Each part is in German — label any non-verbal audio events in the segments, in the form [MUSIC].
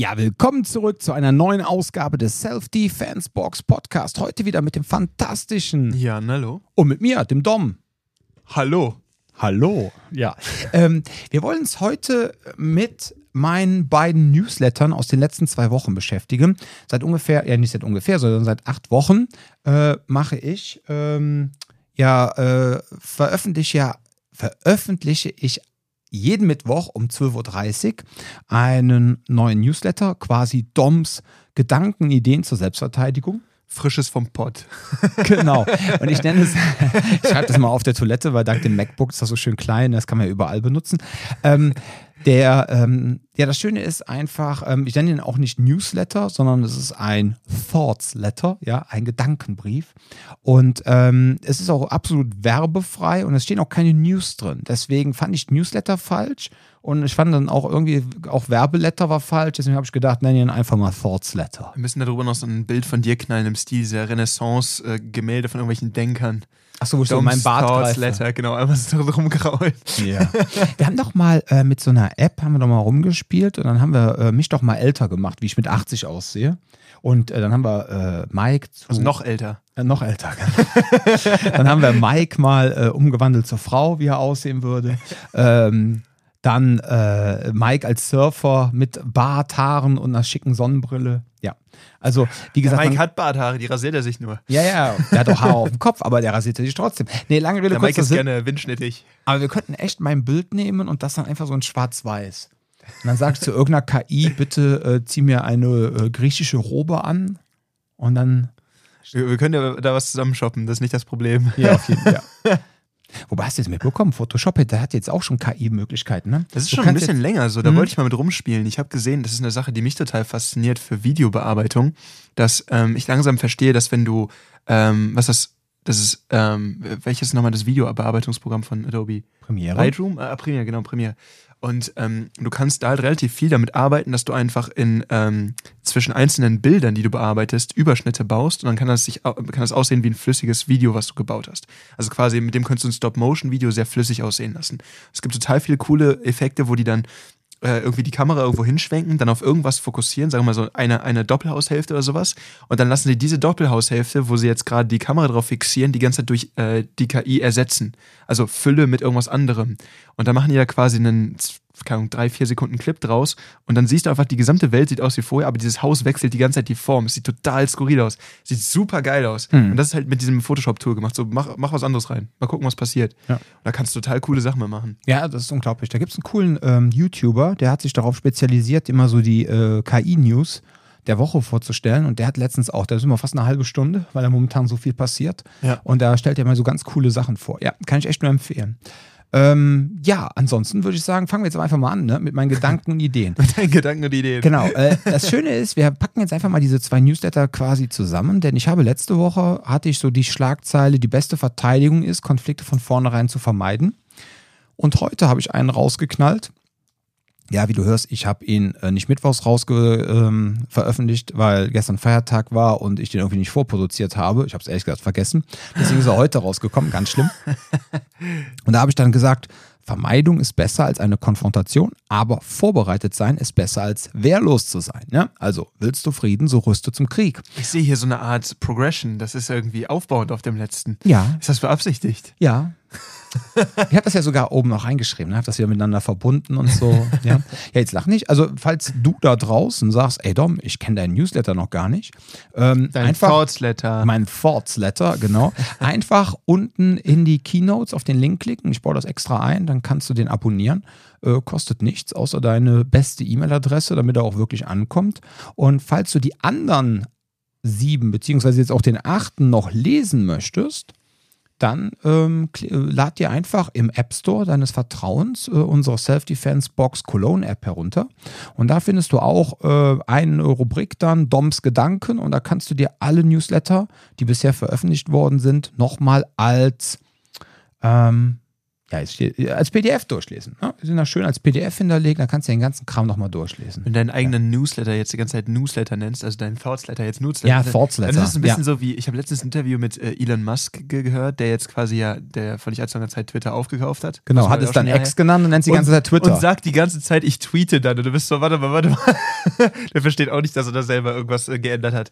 Ja, willkommen zurück zu einer neuen Ausgabe des Self-Defense Box Podcast. Heute wieder mit dem fantastischen Ja, hallo. und mit mir, dem Dom. Hallo. Hallo. Ja. ähm, wir wollen uns heute mit meinen beiden Newslettern aus den letzten zwei Wochen beschäftigen. Seit ungefähr, ja nicht seit ungefähr, sondern seit acht Wochen äh, mache ich, ähm, ja, äh, veröffentliche, ja, veröffentliche ich jeden Mittwoch um 12.30 Uhr einen neuen Newsletter, quasi Doms Gedanken, Ideen zur Selbstverteidigung. Frisches vom Pott. [LAUGHS] [LAUGHS] Genau. Und ich nenne es, [LAUGHS] ich schreibe das mal auf der Toilette, weil dank dem MacBook ist das so schön klein, das kann man ja überall benutzen. Ähm, der, ähm, ja, das Schöne ist einfach, ähm, ich nenne ihn auch nicht Newsletter, sondern es ist ein Thoughts Letter, ja, ein Gedankenbrief. Und ähm, es ist auch absolut werbefrei und es stehen auch keine News drin. Deswegen fand ich Newsletter falsch und ich fand dann auch irgendwie, auch Werbeletter war falsch. Deswegen habe ich gedacht, nenne ihn einfach mal Thoughts Letter. Wir müssen darüber noch so ein Bild von dir knallen im Stil dieser Renaissance-Gemälde von irgendwelchen Denkern. Achso, wo ich so in meinen Bart greife. Letter, genau, einfach so [LAUGHS] rumgerollt. Ja. [LAUGHS] Wir haben doch mal äh, mit so einer App, haben wir doch mal rumgespielt und dann haben wir äh, mich doch mal älter gemacht, wie ich mit 80 aussehe. Und äh, dann haben wir äh, Mike zu, Also noch älter. noch älter. [LAUGHS] dann haben wir Mike mal äh, umgewandelt zur Frau, wie er aussehen würde. Ähm, dann äh, Mike als Surfer mit Bart, Haaren und einer schicken Sonnenbrille. Ja, also wie Der gesagt, Mike man, hat Barthaare, die rasiert er sich nur. ja, ja, der hat auch Haare auf dem Kopf, aber der rasierte sich trotzdem. Nee, lange Rede, Der Mike kurzer ist Sinn. gerne windschnittig. Aber wir könnten echt mein Bild nehmen und das dann einfach so in schwarz-weiß. Und dann sagst du irgendeiner KI, bitte äh, zieh mir eine äh, griechische Robe an. Und dann. Wir, wir können ja da was zusammen shoppen, das ist nicht das Problem. Ja, auf jeden Fall. Ja. [LAUGHS] Wobei hast du jetzt mitbekommen, Photoshop, der hat jetzt auch schon KI-Möglichkeiten, ne? Das ist Du schon ein bisschen länger so, da Mhm. wollte ich mal mit rumspielen. Ich habe gesehen, das ist eine Sache, die mich total fasziniert für Videobearbeitung, dass ähm, ich langsam verstehe, dass wenn du, ähm, was das, das ist, ähm, welches nochmal das Videobearbeitungsprogramm von Adobe? Premiere. Lightroom? Äh, Premiere, genau, Premiere. Und ähm, du kannst da halt relativ viel damit arbeiten, dass du einfach in ähm, zwischen einzelnen Bildern, die du bearbeitest, Überschnitte baust und dann kann das, sich, kann das aussehen wie ein flüssiges Video, was du gebaut hast. Also quasi mit dem könntest du ein Stop-Motion-Video sehr flüssig aussehen lassen. Es gibt total viele coole Effekte, wo die dann äh, irgendwie die Kamera irgendwo hinschwenken, dann auf irgendwas fokussieren, sagen wir mal so eine, eine Doppelhaushälfte oder sowas. Und dann lassen sie diese Doppelhaushälfte, wo sie jetzt gerade die Kamera drauf fixieren, die ganze Zeit durch äh, die KI ersetzen. Also Fülle mit irgendwas anderem. Und dann machen die da quasi einen, keine Ahnung, drei, vier Sekunden Clip draus und dann siehst du einfach, die gesamte Welt sieht aus wie vorher, aber dieses Haus wechselt die ganze Zeit die Form. Es sieht total skurril aus. Sieht super geil aus. Hm. Und das ist halt mit diesem Photoshop-Tool gemacht. So, mach, mach was anderes rein. Mal gucken, was passiert. Ja. Und da kannst du total coole Sachen mal machen. Ja, das ist unglaublich. Da gibt es einen coolen ähm, YouTuber, der hat sich darauf spezialisiert, immer so die äh, KI-News der Woche vorzustellen. Und der hat letztens auch, da ist immer fast eine halbe Stunde, weil da momentan so viel passiert. Ja. Und da stellt er mal so ganz coole Sachen vor. Ja, kann ich echt nur empfehlen. Ähm, ja, ansonsten würde ich sagen, fangen wir jetzt einfach mal an ne, mit meinen Gedanken und Ideen. [LAUGHS] Mit deinen Gedanken und Ideen. Genau. Äh, das Schöne ist, wir packen jetzt einfach mal diese zwei Newsletter quasi zusammen, denn ich habe letzte Woche hatte ich so die Schlagzeile, die beste Verteidigung ist, Konflikte von vornherein zu vermeiden. Und heute habe ich einen rausgeknallt. Ja, wie du hörst, ich habe ihn äh, nicht mittwochs rausge ähm, veröffentlicht, weil gestern Feiertag war und ich den irgendwie nicht vorproduziert habe. Ich habe es ehrlich gesagt vergessen. Deswegen ist er heute rausgekommen, ganz schlimm. [LAUGHS] Und da habe ich dann gesagt, Vermeidung ist besser als eine Konfrontation, aber vorbereitet sein ist besser als wehrlos zu sein. Ne? Also willst du Frieden, so rüste zum Krieg. Ich sehe hier so eine Art Progression. Das ist irgendwie aufbauend auf dem letzten. Ja, Ist das beabsichtigt? ja. Ich habe das ja sogar oben noch reingeschrieben, ne? habe das wieder miteinander verbunden und so. [LAUGHS] Ja, ja jetzt lach nicht. Also, falls du da draußen sagst, ey Dom, ich kenne deinen Newsletter noch gar nicht, ähm, Dein einfach Thoughts Letter. mein Thoughts Letter, genau. [LAUGHS] Einfach unten in die Keynotes auf den Link klicken. Ich baue das extra ein, dann kannst du den abonnieren. Äh, kostet nichts, außer deine beste E-Mail-Adresse, damit er auch wirklich ankommt. Und falls du die anderen sieben, beziehungsweise jetzt auch den achten noch lesen möchtest, dann ähm, äh, lad dir einfach im App Store deines Vertrauens äh, unsere Self-Defense Box Cologne App herunter. Und da findest du auch äh, eine Rubrik dann, Doms Gedanken. Und da kannst du dir alle Newsletter, die bisher veröffentlicht worden sind, nochmal als ähm, Ja, es steht, als PDF durchlesen. Ne? Die sind da schön als PDF hinterlegt, dann kannst du den ganzen Kram nochmal durchlesen. Wenn du deinen eigenen Newsletter jetzt die ganze Zeit Newsletter nennst, also deinen Thoughtsletter jetzt Newsletter. Ja, Thoughtsletter, Dann ist es ein bisschen ja. so wie, ich habe letztens ein Interview mit äh, Elon Musk ge gehört, der jetzt quasi ja, der vor nicht allzu langer Zeit Twitter aufgekauft hat. Genau, hat ja es dann schon X Jahre genannt und nennt die ganze Zeit Twitter. Und sagt die ganze Zeit, ich tweete dann. Und du bist so, warte mal, warte mal. [LAUGHS] der versteht auch nicht, dass er da selber irgendwas äh, geändert hat.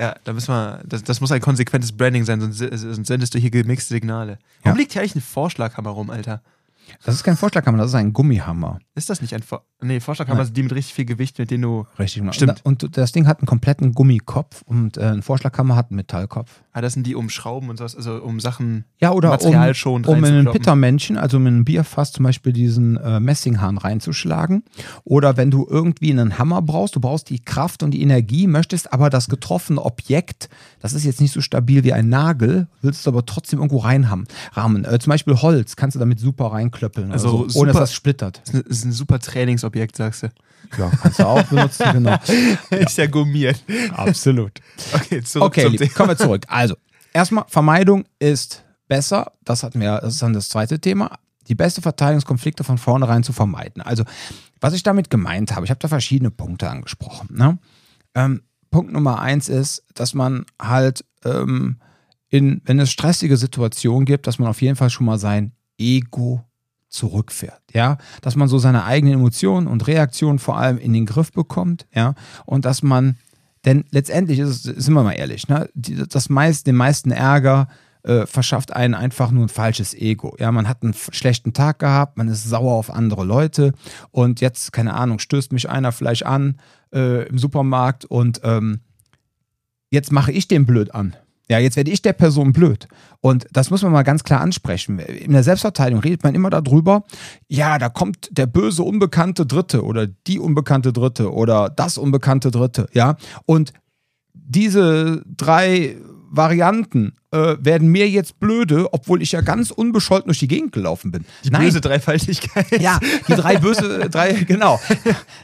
Ja, da müssen wir, das, das muss ein konsequentes Branding sein, sonst, sonst sendest du hier gemixte Signale. Warum Ja. liegt hier eigentlich eine Vorschlaghammer rum, Alter? Das ist kein Vorschlaghammer, das ist ein Gummihammer. Ist das nicht ein Vor Nee, Vorschlaghammer sind die mit richtig viel Gewicht, mit denen du. Richtig. genau. Stimmt. Und, das Ding hat einen kompletten Gummikopf und äh, ein Vorschlaghammer hat einen Metallkopf. Ah, das sind die um Schrauben und sowas, also um Sachen. Ja, oder um, Materialschonend um in ein. Pittermännchen, also in ein Bierfass zum Beispiel diesen äh, Messinghahn reinzuschlagen. Oder wenn du irgendwie einen Hammer brauchst, du brauchst die Kraft und die Energie, möchtest aber das getroffene Objekt, das ist jetzt nicht so stabil wie ein Nagel, willst es aber trotzdem irgendwo reinhaben. Rahmen. Äh, zum Beispiel Holz kannst du damit super reinklöppeln, Also also, ohne super- dass das splittert. Das ist ein- das ist ein super Trainingsobjekt, sagst du. Ja, kannst du auch benutzen, [LAUGHS] genau. Ist ja gummiert. Absolut. Okay, zurück Okay, zum lieb, kommen wir zurück. Also, erstmal, Vermeidung ist besser. Das hatten wir, das ist dann das zweite Thema. Die beste Verteidigungskonflikte von vornherein zu vermeiden. Also, was ich damit gemeint habe, ich habe da verschiedene Punkte angesprochen. Ne? Ähm, Punkt Nummer eins ist, dass man halt, ähm, in, wenn es stressige Situationen gibt, dass man auf jeden Fall schon mal sein Ego zurückfährt, ja, dass man so seine eigenen Emotionen und Reaktionen vor allem in den Griff bekommt, ja, und dass man, denn letztendlich ist sind wir mal ehrlich, ne, das meist, den meisten Ärger äh, verschafft einen einfach nur ein falsches Ego, ja, man hat einen schlechten Tag gehabt, man ist sauer auf andere Leute und jetzt, keine Ahnung, stößt mich einer vielleicht an äh, im Supermarkt und ähm, jetzt mache ich den blöd an. Ja, jetzt werde ich der Person blöd. Und das muss man mal ganz klar ansprechen. In der Selbstverteidigung redet man immer darüber, ja, da kommt der böse unbekannte Dritte oder die unbekannte Dritte oder das unbekannte Dritte, ja. Und diese drei Varianten äh, werden mir jetzt blöde, obwohl ich ja ganz unbescholten durch die Gegend gelaufen bin. Die böse Dreifaltigkeit. Ja, die drei böse, drei, genau.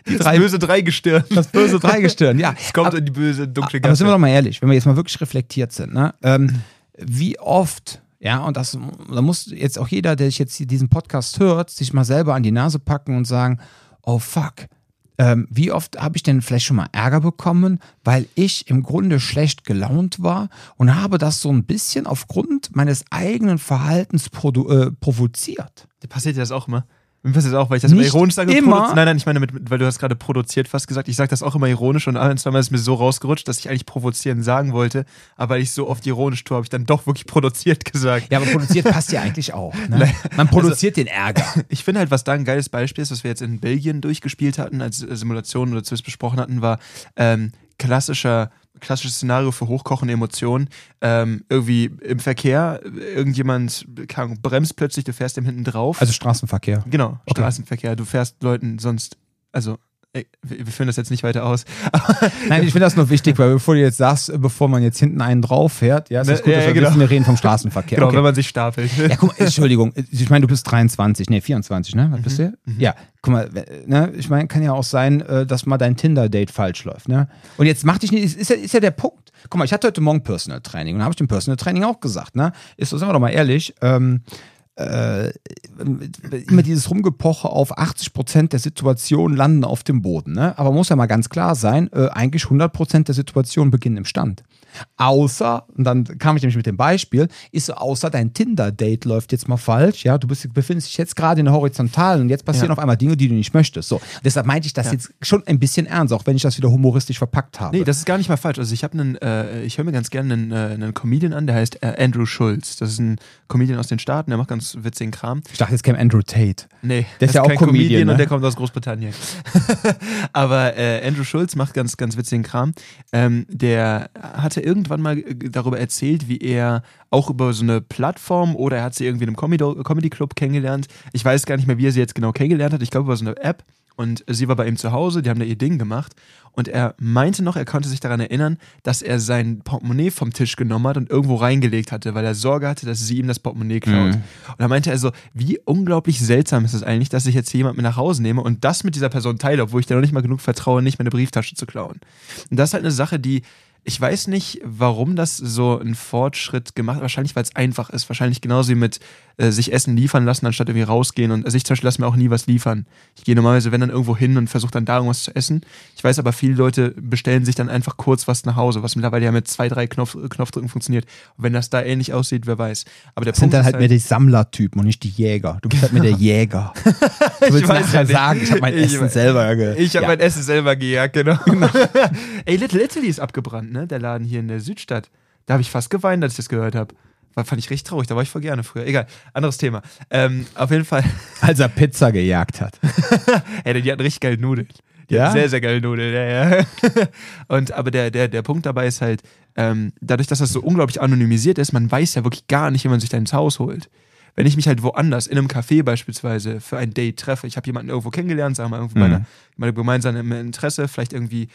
Die Das drei, böse Dreigestirn. das böse Dreigestirn, ja. Es kommt in die böse dunkle Aber sind wir Gasse. doch mal ehrlich, wenn wir jetzt mal wirklich reflektiert sind, ne? ähm, wie oft, ja, und das, da muss jetzt auch jeder, der sich jetzt diesen Podcast hört, sich mal selber an die Nase packen und sagen, oh fuck, ähm, wie oft habe ich denn vielleicht schon mal Ärger bekommen, weil ich im Grunde schlecht gelaunt war und habe das so ein bisschen aufgrund meines eigenen Verhaltens äh, provoziert. Passiert dir das auch immer? Mir passiert das auch, weil ich das immer Nicht ironisch sage. immer. Nein, nein, ich meine, mit, weil du hast gerade produziert fast gesagt. Ich sage das auch immer ironisch und ein, zweimal ist mir so rausgerutscht, dass ich eigentlich provozieren sagen wollte. Aber weil ich so oft ironisch tue, habe ich dann doch wirklich [LAUGHS] produziert gesagt. Ja, aber produziert passt ja eigentlich auch. Ne? [LAUGHS] Man produziert den Ärger. [LAUGHS] Ich finde halt, was da ein geiles Beispiel ist, was wir jetzt in Belgien durchgespielt hatten, als äh, Simulation oder zumindest besprochen hatten, war ähm, klassischer, klassisches Szenario für hochkochende Emotionen. Ähm, irgendwie im Verkehr, irgendjemand Ahnung, bremst plötzlich, du fährst dem hinten drauf. Also Straßenverkehr. genau, okay. Straßenverkehr, du fährst Leuten sonst, also wir führen das jetzt nicht weiter aus. [LAUGHS] Nein, ich finde das nur wichtig, weil bevor du jetzt sagst, bevor man jetzt hinten einen drauf fährt, ja, ist das Ne, gut, ja, dass wir genau. wissen, wir reden vom Straßenverkehr. Genau, okay. wenn man sich stapelt. ja, guck mal, Entschuldigung, ich meine, du bist 23, nee, 24, ne? Was bist du? Ja, guck mal, ne, ich meine, kann ja auch sein, äh, dass mal dein Tinder-Date falsch läuft, ne? Und jetzt mach dich nicht, ist, ja, ist ja der Punkt. Guck mal, ich hatte heute Morgen Personal Training und habe ich dem Personal Training auch gesagt, ne? Ist so, sagen wir doch mal ehrlich, ähm, äh, immer dieses Rumgepoche auf 80 Prozent der Situationen landen auf dem Boden. Ne? Aber muss ja mal ganz klar sein, äh, eigentlich 100 Prozent der Situationen beginnen im Stand. Außer, und dann kam ich nämlich mit dem Beispiel, ist so, außer dein Tinder-Date läuft jetzt mal falsch, ja, du bist, befindest dich jetzt gerade in der Horizontalen und jetzt passieren Ja. auf einmal Dinge, die du nicht möchtest. So, deshalb meinte ich das Ja. jetzt schon ein bisschen ernst, auch wenn ich das wieder humoristisch verpackt habe. Nee, das ist gar nicht mal falsch. Also ich habe einen, äh, ich höre mir ganz gerne einen, äh, einen Comedian an, der heißt äh, Andrew Schulz. Das ist ein Comedian aus den Staaten, der macht ganz witzigen Kram. ich dachte, jetzt käme Andrew Tate. Nee, Der ist ja auch kein Comedian, ne? und der kommt aus Großbritannien. [LAUGHS] Aber äh, Andrew Schulz macht ganz, ganz witzigen Kram. Ähm, der hatte irgendwann mal äh, darüber erzählt, wie er auch über so eine Plattform oder er hat sie irgendwie in einem Comedy, Club kennengelernt. Ich weiß gar nicht mehr, wie er sie jetzt genau kennengelernt hat. Ich glaube über so eine App. Und sie war bei ihm zu Hause, die haben da ihr Ding gemacht. Und er meinte noch, er konnte sich daran erinnern, dass er sein Portemonnaie vom Tisch genommen hat und irgendwo reingelegt hatte, weil er Sorge hatte, dass sie ihm das Portemonnaie klaut. Mhm. Und da meinte er so, wie unglaublich seltsam ist es eigentlich, dass ich jetzt hier jemand mit nach Hause nehme und das mit dieser Person teile, obwohl ich da noch nicht mal genug vertraue, nicht meine Brieftasche zu klauen. Und das ist halt eine Sache, die ich weiß nicht, warum das so ein Fortschritt gemacht hat. Wahrscheinlich, weil es einfach ist. Wahrscheinlich genauso wie mit äh, sich Essen liefern lassen, anstatt irgendwie rausgehen. Und also ich zum Beispiel lasse mir auch nie was liefern. Ich gehe normalerweise, wenn dann irgendwo hin und versuche dann da irgendwas zu essen. Ich weiß aber, viele Leute bestellen sich dann einfach kurz was nach Hause, was mittlerweile ja mit zwei, drei Knopf, Knopfdrücken funktioniert. Und wenn das da ähnlich aussieht, wer weiß. Aber der Das Punkt sind dann ist halt mehr die Sammlertypen und nicht die Jäger. Du bist halt mehr der [LAUGHS] Jäger. [LAUGHS] Du willst weiß ja nachher nicht. sagen, ich habe mein Ich Essen weiß- selber ge Ich habe ja. mein Essen selber gejagt, genau. [LAUGHS] Ey, Little Italy ist abgebrannt, ne? Der Laden hier in der Südstadt. Da habe ich fast geweint, als ich das gehört habe. War, fand ich richtig traurig, da war ich voll gerne früher. Egal, anderes Thema. Ähm, auf jeden Fall, [LAUGHS] Als er Pizza gejagt hat. [LAUGHS] ey, die hatten richtig geile Nudeln. Die Ja? sehr, sehr geile Nudeln, ja, ja. [LAUGHS] Und aber der, der, der Punkt dabei ist halt, ähm, dadurch, dass das so unglaublich anonymisiert ist, man weiß ja wirklich gar nicht, wie man sich da ins Haus holt. Wenn ich mich halt woanders, in einem Café beispielsweise, für ein Date treffe, ich habe jemanden irgendwo kennengelernt, sagen wir mal, irgendwo Mhm. einer, meinem gemeinsamen Interesse, vielleicht irgendwie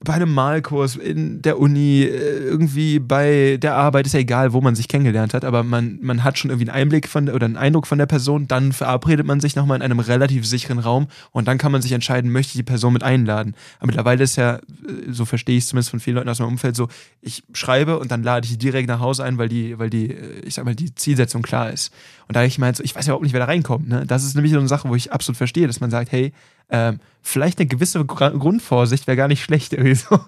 bei einem Malkurs in der Uni, äh, irgendwie bei der Arbeit, ist ja egal, wo man sich kennengelernt hat, aber man, man hat schon irgendwie einen Einblick von oder einen Eindruck von der Person, dann verabredet man sich nochmal in einem relativ sicheren Raum und dann kann man sich entscheiden, möchte ich die Person mit einladen. Aber mittlerweile ist ja, äh, so verstehe ich es zumindest von vielen Leuten aus meinem Umfeld, so, ich schreibe und dann lade ich die direkt nach Hause ein, weil die, weil die, äh, ich sag mal, die Zielsetzung klar ist. Und da ich meine, so, ich weiß ja überhaupt nicht, wer da reinkommt. Ne? Das ist nämlich so eine Sache, wo ich absolut verstehe, dass man sagt, hey, ähm, vielleicht eine gewisse Gra- Grundvorsicht wäre gar nicht schlecht [LAUGHS] irgendwie so.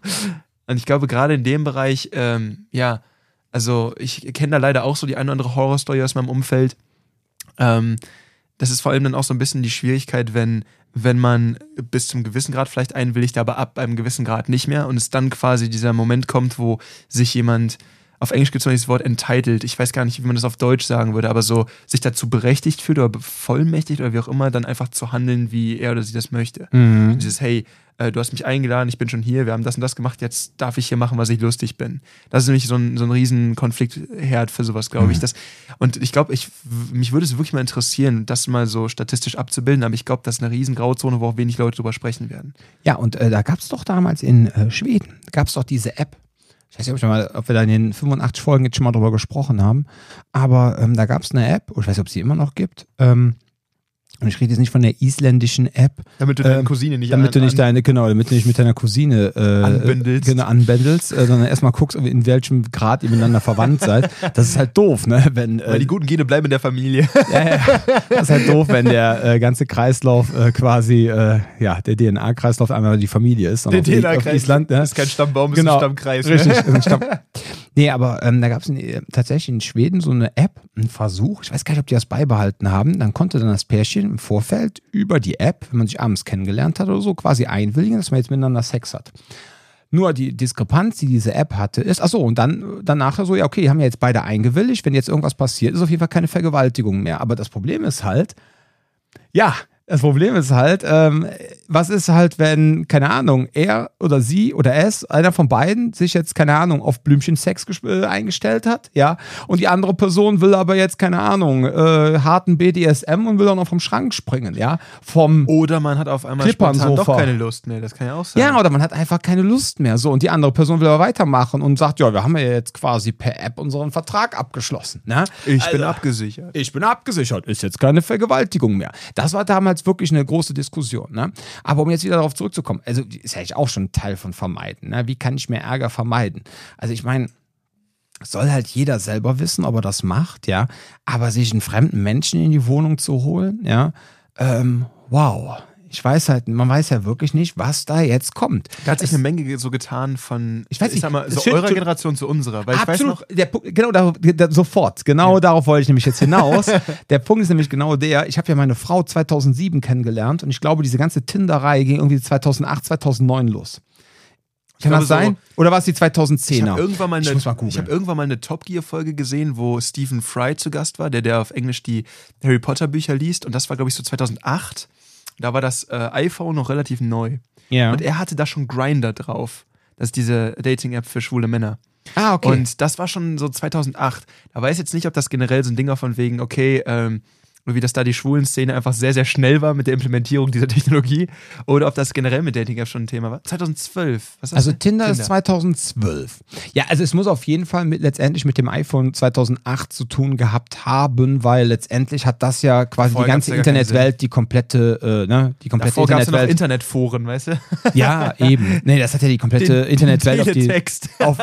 Und ich glaube, gerade in dem Bereich, ähm, ja, also ich kenne da leider auch so die eine oder andere Horrorstory aus meinem Umfeld. Ähm, das ist vor allem dann auch so ein bisschen die Schwierigkeit, wenn, wenn man bis zum gewissen Grad vielleicht einwilligt, aber ab einem gewissen Grad nicht mehr und es dann quasi dieser Moment kommt, wo sich jemand, auf Englisch gibt es noch dieses Wort entitled, ich weiß gar nicht, wie man das auf Deutsch sagen würde, aber so sich dazu berechtigt fühlt oder bevollmächtigt oder wie auch immer, dann einfach zu handeln, wie er oder sie das möchte. Mhm. Dieses, hey, äh, du hast mich eingeladen, ich bin schon hier, wir haben das und das gemacht, jetzt darf ich hier machen, was ich lustig bin. Das ist nämlich so ein, so ein riesen Konfliktherd für sowas, glaube ich. Mhm. Das, und ich glaube, ich, mich würde es wirklich mal interessieren, das mal so statistisch abzubilden, aber ich glaube, das ist eine riesen Grauzone, wo auch wenig Leute drüber sprechen werden. Ja, und äh, da gab es doch damals in äh, Schweden, gab es doch diese App. Ich weiß nicht, ob, mal, ob wir da in den 85 Folgen jetzt schon mal drüber gesprochen haben, aber ähm, da gab es eine App, ich weiß nicht, ob es sie immer noch gibt. Ähm, und ich rede jetzt nicht von der isländischen App, Damit du deine deine Cousine nicht damit du nicht deine, genau, damit du nicht mit deiner Cousine äh, Anbändelst. Genau, anbändelst, äh, sondern erstmal guckst, in welchem Grad ihr miteinander verwandt seid. Das ist halt doof, ne? Wenn, Weil äh, die guten Gene bleiben in der Familie. [LAUGHS] ja, ja. Das ist halt doof, wenn der äh, ganze Kreislauf äh, quasi, äh, ja, der DNA-Kreislauf einmal die Familie ist. Und auf, auf Island, ne? ist kein Stammbaum, ist Genau, ein Stammkreis. Richtig. Ist ein [LAUGHS] Stamm. Nee, aber ähm, da gab es tatsächlich in Schweden so eine App, einen Versuch, ich weiß gar nicht, ob die das beibehalten haben, dann konnte dann das Pärchen im Vorfeld über die App, wenn man sich abends kennengelernt hat oder so, quasi einwilligen, dass man jetzt miteinander Sex hat. Nur die Diskrepanz, die diese App hatte, ist, achso, und dann danach so, ja, okay, die haben ja jetzt beide eingewilligt, wenn jetzt irgendwas passiert, ist auf jeden Fall keine Vergewaltigung mehr. Aber das Problem ist halt, ja, das Problem ist halt, ähm, was ist halt, wenn, keine Ahnung, er oder sie oder es, einer von beiden, sich jetzt, keine Ahnung, auf Blümchensex ges- äh, eingestellt hat, ja, und die andere Person will aber jetzt, keine Ahnung, äh, harten BDSM und will auch noch vom Schrank springen, ja, vom, Oder man hat auf einmal Klippern spontan doch keine Lust mehr. Das kann ja auch sein. ja, oder man hat einfach keine Lust mehr, so, und die andere Person will aber weitermachen und sagt, ja, wir haben ja jetzt quasi per App unseren Vertrag abgeschlossen, ne? ich bin Also, abgesichert. ich bin abgesichert, ist jetzt keine Vergewaltigung mehr. Das war damals wirklich eine große Diskussion. Ne? Aber um jetzt wieder darauf zurückzukommen, also ist ja auch schon Teil von vermeiden. Ne? Wie kann ich mehr Ärger vermeiden? Also ich meine, soll halt jeder selber wissen, ob er das macht, ja. Aber sich einen fremden Menschen in die Wohnung zu holen, ja, ähm, wow. Ich weiß halt, man weiß ja wirklich nicht, was da jetzt kommt. Da hat sich eine Menge so getan von, Ich weiß nicht, sag mal, es so eurer schon- Generation zu unserer. Weil ich weiß Absolut. noch, der genau, da, da, sofort. Genau darauf wollte ich nämlich jetzt hinaus. [LAUGHS] der Punkt ist nämlich genau der, ich habe ja meine Frau 2007 kennengelernt und ich glaube, diese ganze Tinder-Reihe ging irgendwie 2008, 2009 los. Kann glaube das sein? Oder war es die ich 2010er? habe irgendwann, mal Ich eine- muss mal ich googeln. hab irgendwann mal eine Top Gear-Folge gesehen, wo Stephen Fry zu Gast war, der, der auf Englisch die Harry Potter-Bücher liest. Und das war, glaube ich, so 2008. Da war das äh, iPhone noch relativ neu. ja. Und er hatte da schon Grinder drauf. Das ist diese Dating-App für schwule Männer. ah, okay. Und das war schon so 2008. Da weiß ich jetzt nicht, ob das generell so ein Ding war von wegen, okay, ähm, und wie das da die schwulen Szene einfach sehr, sehr schnell war mit der Implementierung dieser Technologie oder ob das generell mit Dating Apps schon ein Thema war. 2012. Was also Tinder, Tinder, ist 2012. Ja, also es muss auf jeden Fall mit, letztendlich mit dem iPhone 2008 zu tun gehabt haben, weil letztendlich hat das ja quasi Vorher die ganze Internetwelt, die komplette, äh, ne, die komplette Davor Internetwelt. Noch Internetforen, weißt du? Ja, eben. Nee, das hat ja die komplette den, Internetwelt auf, die, auf,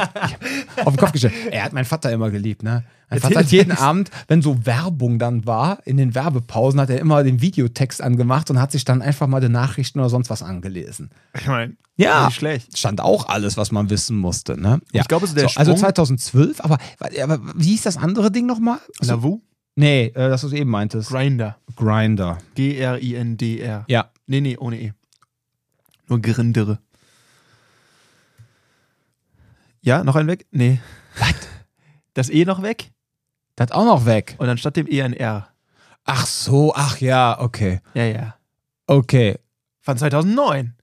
auf den Kopf gestellt. Er hat meinen Vater immer geliebt, ne? Vater hat jeden Abend, wenn so Werbung dann war, in den Werbepausen hat er immer den Videotext angemacht und hat sich dann einfach mal die Nachrichten oder sonst was angelesen. Ich meine, ja, nicht schlecht. Stand auch alles, was man wissen musste. Ne? Ja. Ich glaube, so der so, Also 2012, aber, aber wie hieß das andere Ding nochmal? Also, Lavu? Nee, äh, das, was du eben meintest. Grinder. Grinder. G-R-I-N-D-R. Ja. Nee, nee, ohne E. Nur Grindere. Ja, noch ein weg? Nee. Was? Das E noch weg? Das auch noch weg. Und dann statt dem E ein R. Ach so, ach ja, okay. Ja, ja. Okay. Von 2009.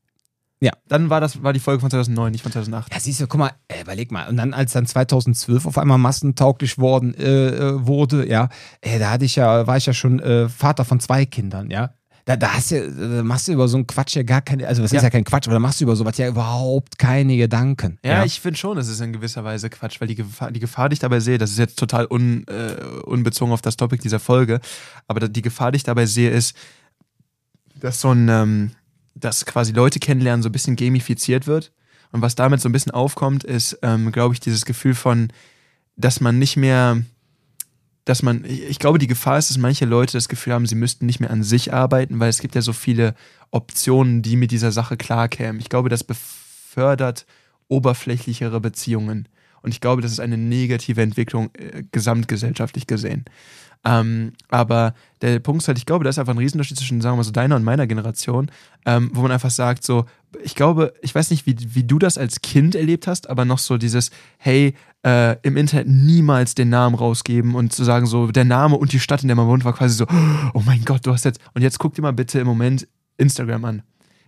Ja. Dann war das war die Folge von 2009, nicht von 2008. Ja, siehst du, guck mal, äh, überleg mal. Und dann, als dann 2012 auf einmal massentauglich worden äh, äh wurde, ja, äh, da hatte ich ja, war ich ja schon äh, Vater von zwei Kindern, ja. Da, da, hast du, da machst du über so einen Quatsch ja gar keine, also das ja. ist ja kein Quatsch, aber da machst du über sowas ja überhaupt keine Gedanken. Ja, ja. ich finde schon, es ist in gewisser Weise Quatsch, weil die Gefahr, die Gefahr, die ich dabei sehe, das ist jetzt total un, äh, unbezogen auf das Topic dieser Folge, aber die Gefahr, die ich dabei sehe, ist, dass so ein, ähm, dass quasi Leute kennenlernen so ein bisschen gamifiziert wird. Und was damit so ein bisschen aufkommt, ist, ähm, glaube ich, dieses Gefühl von, dass man nicht mehr dass man, ich glaube, die Gefahr ist, dass manche Leute das Gefühl haben, sie müssten nicht mehr an sich arbeiten, weil es gibt ja so viele Optionen, die mit dieser Sache klarkämen. Ich glaube, das befördert oberflächlichere Beziehungen. Und ich glaube, das ist eine negative Entwicklung äh, gesamtgesellschaftlich gesehen. Ähm, aber der Punkt ist halt, ich glaube, da ist einfach ein Riesenunterschied zwischen, sagen wir mal so, deiner und meiner Generation, ähm, wo man einfach sagt, so, ich glaube, ich weiß nicht, wie, wie du das als Kind erlebt hast, aber noch so dieses, hey, äh, im Internet niemals den Namen rausgeben und zu sagen, so, der Name und die Stadt, in der man wohnt, war quasi so, oh mein Gott, du hast jetzt, und jetzt guck dir mal bitte im Moment Instagram an.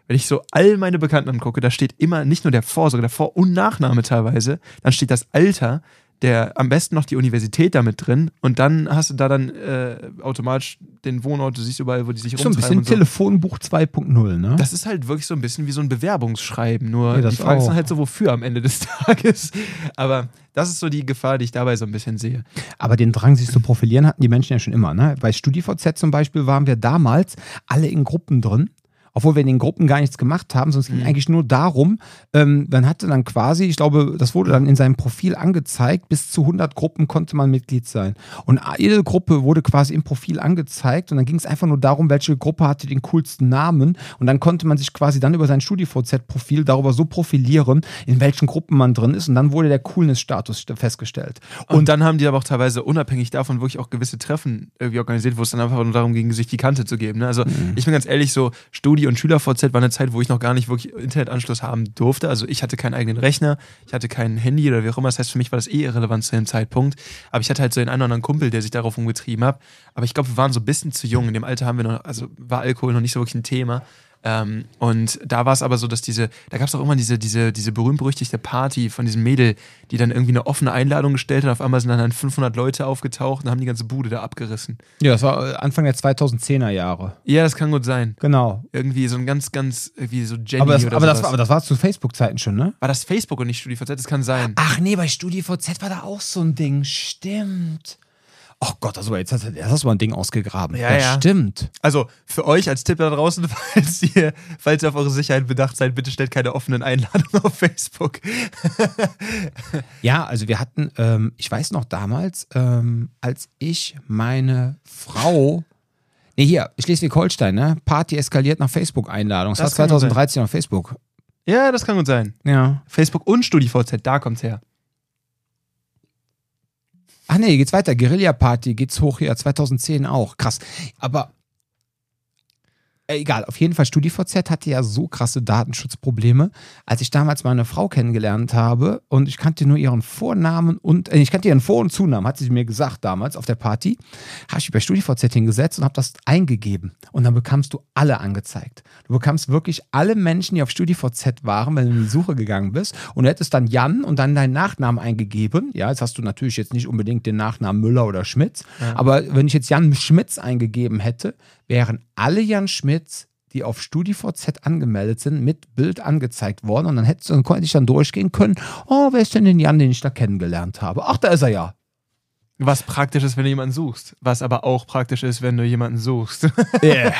Wenn ich so all meine Bekannten angucke, da steht immer nicht nur der Vor-, sogar der Vor- und Nachname teilweise, dann steht das Alter, der am besten noch die Universität damit drin und dann hast du da dann äh, automatisch den Wohnort, du siehst überall, wo die sich rumtreiben. So ein bisschen so. Telefonbuch 2.0, ne? Das ist halt wirklich so ein bisschen wie so ein Bewerbungsschreiben, nur ja, die Frage auch. ist dann halt so, wofür am Ende des [LAUGHS] Tages. Aber das ist so die Gefahr, die ich dabei so ein bisschen sehe. Aber den Drang, sich zu profilieren, hatten die Menschen ja schon immer, ne? Bei StudiVZ zum Beispiel waren wir damals alle in Gruppen drin obwohl wir in den Gruppen gar nichts gemacht haben, sondern es ging mhm. eigentlich nur darum, ähm, man hatte dann quasi, ich glaube, das wurde dann in seinem Profil angezeigt, bis zu 100 Gruppen konnte man Mitglied sein. Und jede Gruppe wurde quasi im Profil angezeigt und dann ging es einfach nur darum, welche Gruppe hatte den coolsten Namen und dann konnte man sich quasi dann über sein StudiVZ-Profil darüber so profilieren, in welchen Gruppen man drin ist und dann wurde der Coolness-Status festgestellt. Und, und, dann haben die aber auch teilweise unabhängig davon wirklich auch gewisse Treffen irgendwie organisiert, wo es dann einfach nur darum ging, sich die Kante zu geben. Ne? Also mhm. ich bin ganz ehrlich, so Studi und SchülerVZ war eine Zeit, wo ich noch gar nicht wirklich Internetanschluss haben durfte. Also ich hatte keinen eigenen Rechner, ich hatte kein Handy oder wie auch immer. Das heißt, für mich war das eh irrelevant zu dem Zeitpunkt. Aber ich hatte halt so einen anderen Kumpel, der sich darauf umgetrieben hat. Aber ich glaube, wir waren so ein bisschen zu jung. In dem Alter haben wir noch, also war Alkohol noch nicht so wirklich ein Thema. Ähm, und da war es aber so, dass diese, da gab es auch immer diese, diese, diese berühmt-berüchtigte Party von diesem Mädel, die dann irgendwie eine offene Einladung gestellt hat. Auf einmal sind dann 500 Leute aufgetaucht und haben die ganze Bude da abgerissen. Ja, das war äh, Anfang der 2010er Jahre. Ja, das kann gut sein. Genau. Irgendwie so ein ganz, ganz, irgendwie so Jenny aber das, oder aber das, war, aber das war zu Facebook-Zeiten schon, ne? War das Facebook und nicht StudiVZ? Das kann sein. Ach nee, bei StudiVZ war da auch so ein Ding. Stimmt. Oh Gott, also jetzt hast, du, du mal ein Ding ausgegraben. Ja, ja, stimmt. Also für euch als Tipp da draußen, [LAUGHS] falls ihr, falls ihr auf eure Sicherheit bedacht seid, bitte stellt keine offenen Einladungen [LAUGHS] auf Facebook. ja, also wir hatten, ähm, ich weiß noch damals, ähm, als ich meine Frau Nee, hier, Schleswig-Holstein, ne? Party eskaliert nach Facebook-Einladung. Das, das war 2013 auf Facebook. Ja, das kann gut sein. Ja. Facebook und StudiVZ, da kommt's her. Ach nee, geht's weiter. Guerilla Party geht's hoch hier, 2010 auch. Krass. Aber egal, auf jeden Fall, StudiVZ hatte ja so krasse Datenschutzprobleme. Als ich damals meine Frau kennengelernt habe und ich kannte nur ihren Vornamen und, äh, ich kannte ihren Vor- und Zunamen, hat sie mir gesagt damals auf der Party, habe ich bei StudiVZ hingesetzt und habe das eingegeben. Und dann bekamst du alle angezeigt. Du bekamst wirklich alle Menschen, die auf StudiVZ waren, wenn du in die Suche gegangen bist und du hättest dann Jan und dann deinen Nachnamen eingegeben. Ja, jetzt hast du natürlich jetzt nicht unbedingt den Nachnamen Müller oder Schmitz, ja. aber wenn ich jetzt Jan Schmitz eingegeben hätte, wären alle Jan Schmitz, die auf StudiVZ angemeldet sind, mit Bild angezeigt worden. Und dann, hätte, dann konnte ich dann durchgehen können, oh, wer ist denn den Jan, den ich da kennengelernt habe? Ach, da ist er ja. Was praktisch ist, wenn du jemanden suchst. Was aber auch praktisch ist, wenn du jemanden suchst. [LAUGHS] Yeah.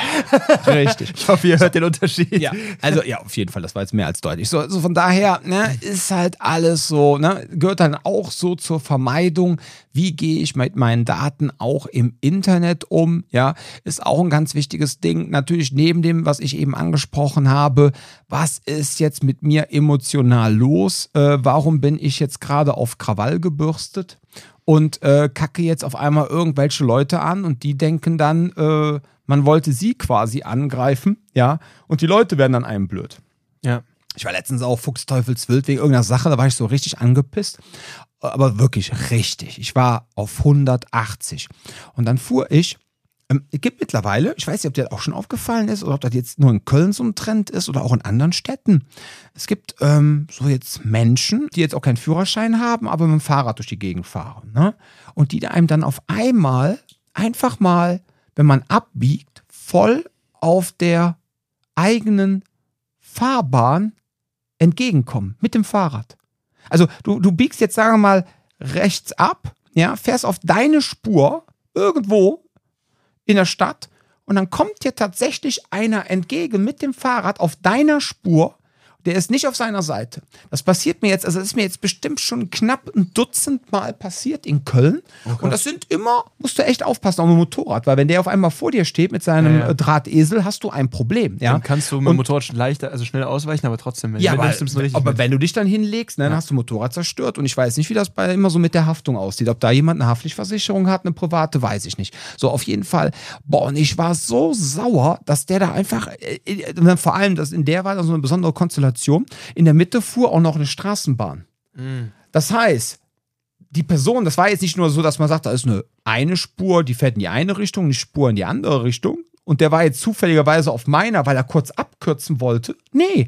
Richtig. Ich hoffe, ihr hört den Unterschied. Ja, also ja, auf jeden Fall, das war jetzt mehr als deutlich. So, also von daher ne, ist halt alles so, ne, gehört dann auch so zur Vermeidung. Wie gehe ich mit meinen Daten auch im Internet um? Ja, ist auch ein ganz wichtiges Ding. Natürlich neben dem, was ich eben angesprochen habe, was ist jetzt mit mir emotional los? Äh, warum bin ich jetzt gerade auf Krawall gebürstet? Und äh, kacke jetzt auf einmal irgendwelche Leute an und die denken dann, äh, man wollte sie quasi angreifen, ja, und die Leute werden dann einem blöd. Ja. Ich war letztens auch Fuchsteufelswild wegen irgendeiner Sache, da war ich so richtig angepisst. Aber wirklich richtig. Ich war auf 180. Und dann fuhr ich es gibt mittlerweile, ich weiß nicht, ob dir das auch schon aufgefallen ist oder ob das jetzt nur in Köln so ein Trend ist oder auch in anderen Städten. Es gibt ähm, so jetzt Menschen, die jetzt auch keinen Führerschein haben, aber mit dem Fahrrad durch die Gegend fahren. Ne? Und die einem dann auf einmal einfach mal, wenn man abbiegt, voll auf der eigenen Fahrbahn entgegenkommen mit dem Fahrrad. Also du, du biegst jetzt, sagen wir mal, rechts ab, ja, fährst auf deine Spur irgendwo in der Stadt. Und dann kommt dir tatsächlich einer entgegen mit dem Fahrrad auf deiner Spur der ist nicht auf seiner Seite. Das passiert mir jetzt, also das ist mir jetzt bestimmt schon knapp ein Dutzend Mal passiert in Köln. Okay. Und das sind immer, musst du echt aufpassen, auf dem Motorrad, weil wenn der auf einmal vor dir steht mit seinem ja, ja. Drahtesel, hast du ein Problem. Ja? Dann kannst du mit dem Motorrad schon leichter, also schneller ausweichen, aber trotzdem, wenn, ja, wenn aber, du aber mit. wenn du dich dann hinlegst, ne, dann hast du Motorrad zerstört. Und ich weiß nicht, wie das bei immer so mit der Haftung aussieht. Ob da jemand eine Haftpflichtversicherung hat, eine private, weiß ich nicht. So, auf jeden Fall. Boah, und ich war so sauer, dass der da einfach, äh, äh vor allem, dass in der war so eine besondere Konstellation Station. In der Mitte fuhr auch noch eine Straßenbahn. Mhm. Das heißt, die Person, das war jetzt nicht nur so, dass man sagt, da ist eine, eine Spur, die fährt in die eine Richtung, eine Spur in die andere Richtung. Und der war jetzt zufälligerweise auf meiner, weil er kurz abkürzen wollte. Nee,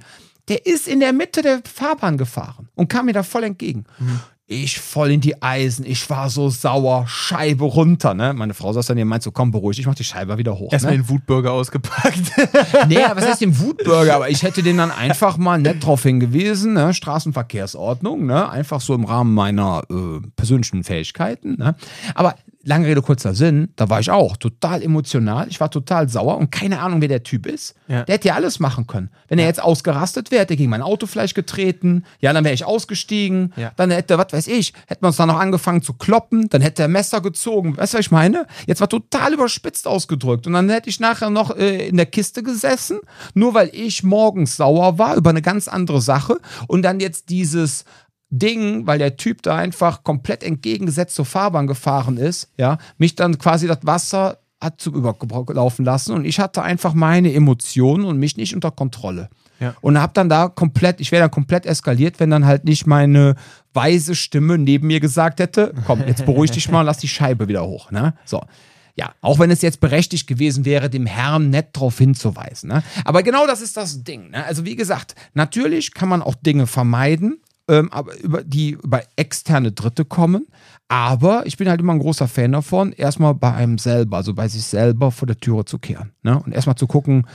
der ist in der Mitte der Fahrbahn gefahren und kam mir da voll entgegen. Mhm. Ich voll in die Eisen, ich war so sauer, Scheibe runter, ne? Meine Frau saß dann hier und meint so, komm, beruhig, ich mach die Scheibe wieder hoch. Erstmal ne? den Wutburger ausgepackt. [LAUGHS] nee, was heißt den Wutburger? [LAUGHS] Aber ich hätte den dann einfach mal nett drauf hingewiesen, ne? Straßenverkehrsordnung, ne? Einfach so im Rahmen meiner äh, persönlichen Fähigkeiten, ne? Aber lange Rede, kurzer Sinn, da war ich auch total emotional. Ich war total sauer und keine Ahnung, wer der Typ ist. Ja. Der hätte ja alles machen können. Wenn er jetzt ausgerastet wäre, hätte er gegen mein Auto vielleicht getreten. Ja, dann wäre ich ausgestiegen. Ja. Dann hätte, was weiß ich, hätte man uns dann noch angefangen zu kloppen. Dann hätte er Messer gezogen. Weißt du, was ich meine? Jetzt war total überspitzt ausgedrückt. Und dann hätte ich nachher noch äh, in der Kiste gesessen, nur weil ich morgens sauer war über eine ganz andere Sache. Und dann jetzt dieses Ding, weil der Typ da einfach komplett entgegengesetzt zur Fahrbahn gefahren ist, ja, mich dann quasi das Wasser hat zum Überlaufen lassen und ich hatte einfach meine Emotionen und mich nicht unter Kontrolle. Ja. Und hab dann da komplett, ich wäre dann komplett eskaliert, wenn dann halt nicht meine weise Stimme neben mir gesagt hätte, komm, jetzt beruhig dich mal, lass die Scheibe wieder hoch, ne? So. Ja, auch wenn es jetzt berechtigt gewesen wäre, dem Herrn nett darauf hinzuweisen. Ne? Aber genau das ist das Ding. Ne? Also wie gesagt, natürlich kann man auch Dinge vermeiden, ähm, aber über, die über externe Dritte kommen. Aber ich bin halt immer ein großer Fan davon, erstmal bei einem selber, also bei sich selber vor der Türe zu kehren. Ne? Und erstmal zu gucken,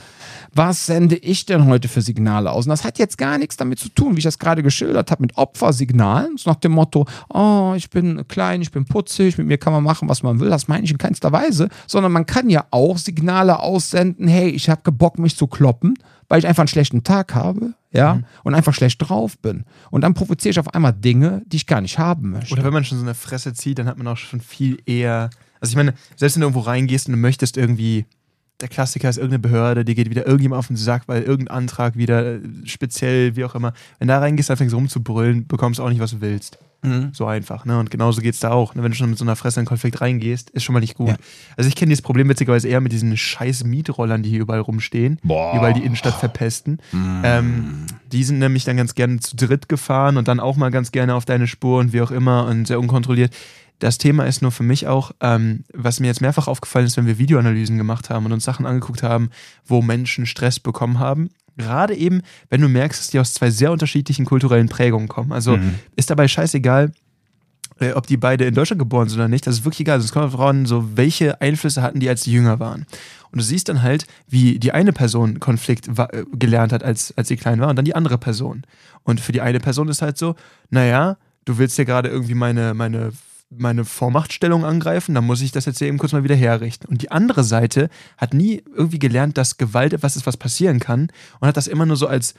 was sende ich denn heute für Signale aus? Und das hat jetzt gar nichts damit zu tun, wie ich das gerade geschildert habe, mit Opfersignalen. So nach dem Motto, oh, ich bin klein, ich bin putzig, mit mir kann man machen, was man will. Das meine ich in keinster Weise. Sondern man kann ja auch Signale aussenden, hey, ich habe Bock, mich zu kloppen weil ich einfach einen schlechten Tag habe, ja, mhm. und einfach schlecht drauf bin. Und dann provoziere ich auf einmal Dinge, die ich gar nicht haben möchte. Oder wenn man schon so eine Fresse zieht, dann hat man auch schon viel eher. Also ich meine, selbst wenn du irgendwo reingehst und du möchtest irgendwie, der Klassiker ist irgendeine Behörde, die geht wieder irgendjemand auf den Sack, weil irgendein Antrag wieder speziell, wie auch immer. Wenn da reingehst, dann fängst du rumzubrüllen, bekommst auch nicht, was du willst. So einfach. Ne? Und genauso geht es da auch. Ne? Wenn du schon mit so einer Fresse in einen Konflikt reingehst, ist schon mal nicht gut. Ja. Also ich kenne dieses Problem witzigerweise eher mit diesen scheiß Mietrollern, die hier überall rumstehen, Boah. die überall die Innenstadt verpesten. Ähm, die sind nämlich dann ganz gerne zu dritt gefahren und dann auch mal ganz gerne auf deine Spur und wie auch immer und sehr unkontrolliert. Das Thema ist nur für mich auch, ähm, was mir jetzt mehrfach aufgefallen ist, wenn wir Videoanalysen gemacht haben und uns Sachen angeguckt haben, wo Menschen Stress bekommen haben. Gerade eben, wenn du merkst, dass die aus zwei sehr unterschiedlichen kulturellen Prägungen kommen. Also ist dabei scheißegal, äh, ob die beide in Deutschland geboren sind oder nicht. Das ist wirklich egal. Also Es kommt darauf an, so welche Einflüsse hatten die, als die jünger waren. Und du siehst dann halt, wie die eine Person Konflikt äh, gelernt hat, als, als sie klein war, und dann die andere Person. Und für die eine Person ist halt so, naja, du willst hier gerade irgendwie meine, meine, meine Vormachtstellung angreifen, dann muss ich das jetzt eben kurz mal wieder herrichten. Und die andere Seite hat nie irgendwie gelernt, dass Gewalt etwas ist, was passieren kann, und hat das immer nur so als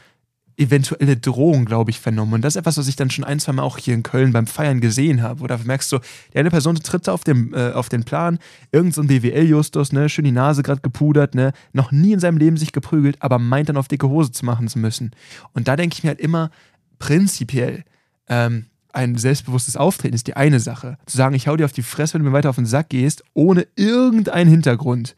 eventuelle Drohung, glaube ich, vernommen. Und das ist etwas, was ich dann schon ein, zwei Mal auch hier in Köln beim Feiern gesehen habe. Wo da merkst du, die eine Person tritt da auf, dem, äh, auf den Plan, irgend so ein BWL-Justus, ne, schön die Nase gerade gepudert, ne, noch nie in seinem Leben sich geprügelt, aber meint dann auf dicke Hose zu machen zu müssen. Und da denke ich mir halt immer, prinzipiell, ähm, ein selbstbewusstes Auftreten ist die eine Sache. Zu sagen, ich hau dir auf die Fresse, wenn du mir weiter auf den Sack gehst, ohne irgendeinen Hintergrund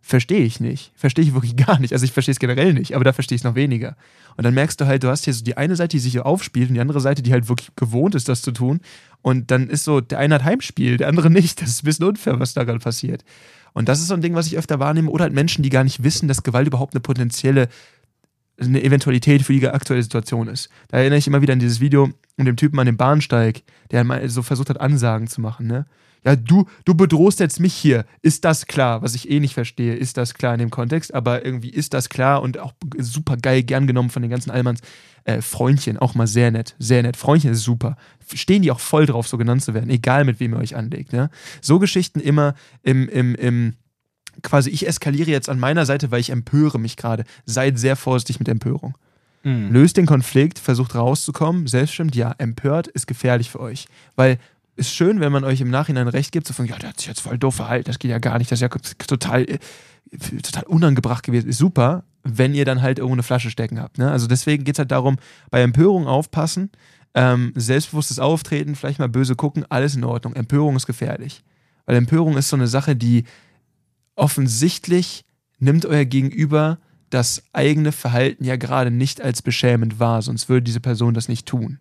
verstehe ich nicht. Verstehe ich wirklich [LAUGHS] gar nicht. Also ich verstehe es generell nicht, aber da verstehe ich es noch weniger. Und dann merkst du halt, du hast hier so die eine Seite, die sich hier aufspielt und die andere Seite, die halt wirklich gewohnt ist, das zu tun. Und dann ist so, der eine hat Heimspiel, der andere [LAUGHS] nicht. Das ist ein bisschen unfair, was da gerade passiert. Und das ist so ein Ding, was ich öfter wahrnehme. Oder halt Menschen, die gar nicht wissen, dass Gewalt überhaupt eine potenzielle, eine Eventualität für die aktuelle Situation ist. Da erinnere ich immer wieder an dieses Video mit dem Typen an dem Bahnsteig, der so versucht hat, Ansagen zu machen, ne? Ja, du, du bedrohst jetzt mich hier. Ist das klar? Was ich eh nicht verstehe, ist das klar in dem Kontext, aber irgendwie ist das klar und auch super geil gern genommen von den ganzen Allmanns. Äh, Freundchen, auch mal sehr nett, sehr nett. Freundchen ist super. Stehen die auch voll drauf, so genannt zu werden, egal mit wem ihr euch anlegt. Ne? So Geschichten immer im, im, im, quasi, ich eskaliere jetzt an meiner Seite, weil ich empöre mich gerade. Seid sehr vorsichtig mit Empörung. Löst den Konflikt, versucht rauszukommen, selbstbestimmt, ja, empört ist gefährlich für euch. Weil ist schön, wenn man euch im Nachhinein recht gibt, so von, ja, der hat sich jetzt voll doof verhalten, das geht ja gar nicht, das ist ja total, äh, total unangebracht gewesen. Ist super, wenn ihr dann halt irgendwo eine Flasche stecken habt. Ne? Also deswegen geht es halt darum, bei Empörung aufpassen, ähm, selbstbewusstes Auftreten, vielleicht mal böse gucken, alles in Ordnung. Empörung ist gefährlich. Weil Empörung ist so eine Sache, die offensichtlich nimmt euer Gegenüber das eigene Verhalten ja gerade nicht als beschämend wahr, sonst würde diese Person das nicht tun.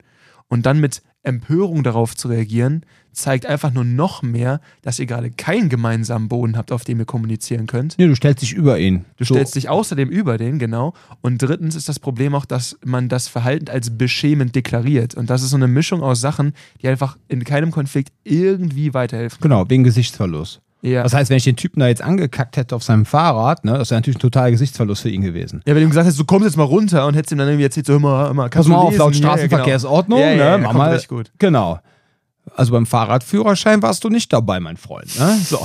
Und dann mit Empörung darauf zu reagieren, zeigt einfach nur noch mehr, dass ihr gerade keinen gemeinsamen Boden habt, auf dem ihr kommunizieren könnt. Nee, du stellst dich über ihn. Du stellst dich außerdem über den, genau. Und drittens ist das Problem auch, dass man das Verhalten als beschämend deklariert. Und das ist so eine Mischung aus Sachen, die einfach in keinem Konflikt irgendwie weiterhelfen. Genau, wegen Gesichtsverlust. Ja. Das heißt, wenn ich den Typen da jetzt angekackt hätte auf seinem Fahrrad, ne, das wäre natürlich ein totaler Gesichtsverlust für ihn gewesen. Ja, wenn du ihm gesagt hast, du kommst jetzt mal runter und hättest ihm dann irgendwie erzählt, so hör mal, hör mal Pass kannst mal auf, lesen? laut ja, Straßenverkehrsordnung, genau. ja, ja, ja, ne, mach mal, richtig gut. Genau. Also beim Fahrradführerschein warst du nicht dabei, mein Freund. Ne? So.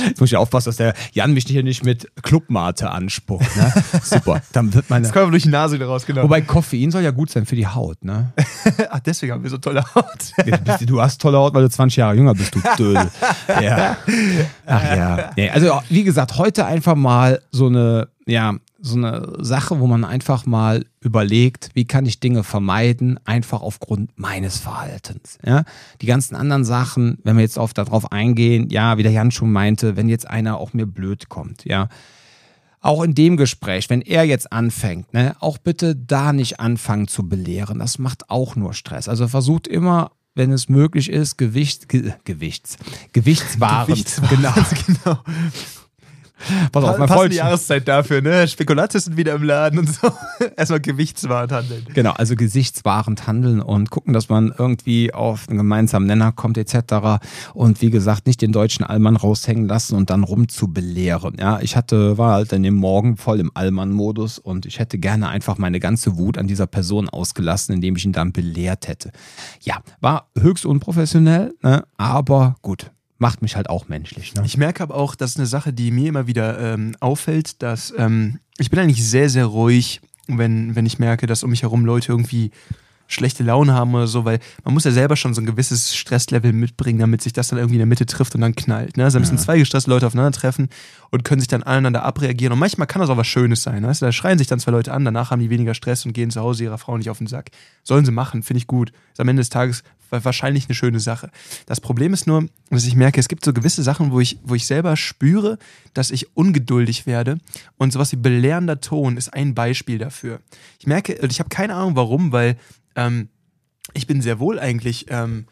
Jetzt muss ich aufpassen, dass der Jan mich hier nicht mit Clubmate anspuckt. Ne? Super. Dann wird meine. Das kommt durch die Nase wieder raus, genau. Wobei Koffein soll ja gut sein für die Haut, ne? Ach, [LAUGHS] deswegen haben wir so tolle Haut. Du- hast tolle Haut, weil du 20 Jahre jünger bist, du Dödel. Ja. Ach ja. Nee, also wie gesagt, heute einfach mal so eine, ja, so eine Sache, wo man einfach mal überlegt, wie kann ich Dinge vermeiden, einfach aufgrund meines Verhaltens. Ja? Die ganzen anderen Sachen, wenn wir jetzt auf, darauf eingehen, ja, wie der Jan schon meinte, wenn jetzt einer auch mir blöd kommt, ja, auch in dem Gespräch, wenn er jetzt anfängt, ne, auch bitte da nicht anfangen zu belehren. Das macht auch nur Stress. Also versucht immer, wenn es möglich ist, Gewicht, ge, Gewichts, Gewichtswaren. Gewichtswaren, [LAUGHS] Genau. genau. Pass auf, mein Freund. Jahreszeit dafür, ne? Spekulatius sind wieder im Laden und so. [LAUGHS] Erstmal Gewichtswaren handeln. Genau, also gesichtswahrend handeln und gucken, dass man irgendwie auf einen gemeinsamen Nenner kommt etc. Und wie gesagt, nicht den deutschen Allmann raushängen lassen und dann rum zu belehren. Ja, ich hatte, war halt an dem Morgen voll im Allmann-Modus und ich hätte gerne einfach meine ganze Wut an dieser Person ausgelassen, indem ich ihn dann belehrt hätte. Ja, war höchst unprofessionell, ne? aber gut, macht mich halt auch menschlich. Ne? Ich merke aber auch, das ist eine Sache, die mir immer wieder ähm, auffällt, dass ähm, ich bin eigentlich sehr, sehr ruhig, wenn, wenn ich merke, dass um mich herum Leute irgendwie schlechte Laune haben oder so, weil man muss ja selber schon so ein gewisses Stresslevel mitbringen, damit sich das dann irgendwie in der Mitte trifft und dann knallt. Ne? Also müssen zwei gestresste Leute aufeinandertreffen und können sich dann aneinander abreagieren. Und manchmal kann das auch was Schönes sein. Weißt? Da schreien sich dann zwei Leute an, danach haben die weniger Stress und gehen zu Hause ihrer Frau nicht auf den Sack. Sollen sie machen, finde ich gut. Ist am Ende des Tages wahrscheinlich eine schöne Sache. Das Problem ist nur, dass ich merke, es gibt so gewisse Sachen, wo ich, wo ich selber spüre, dass ich ungeduldig werde. Und sowas wie belehrender Ton ist ein Beispiel dafür. Ich merke, und ich habe keine Ahnung warum, weil ähm, ich bin sehr wohl eigentlich ähm,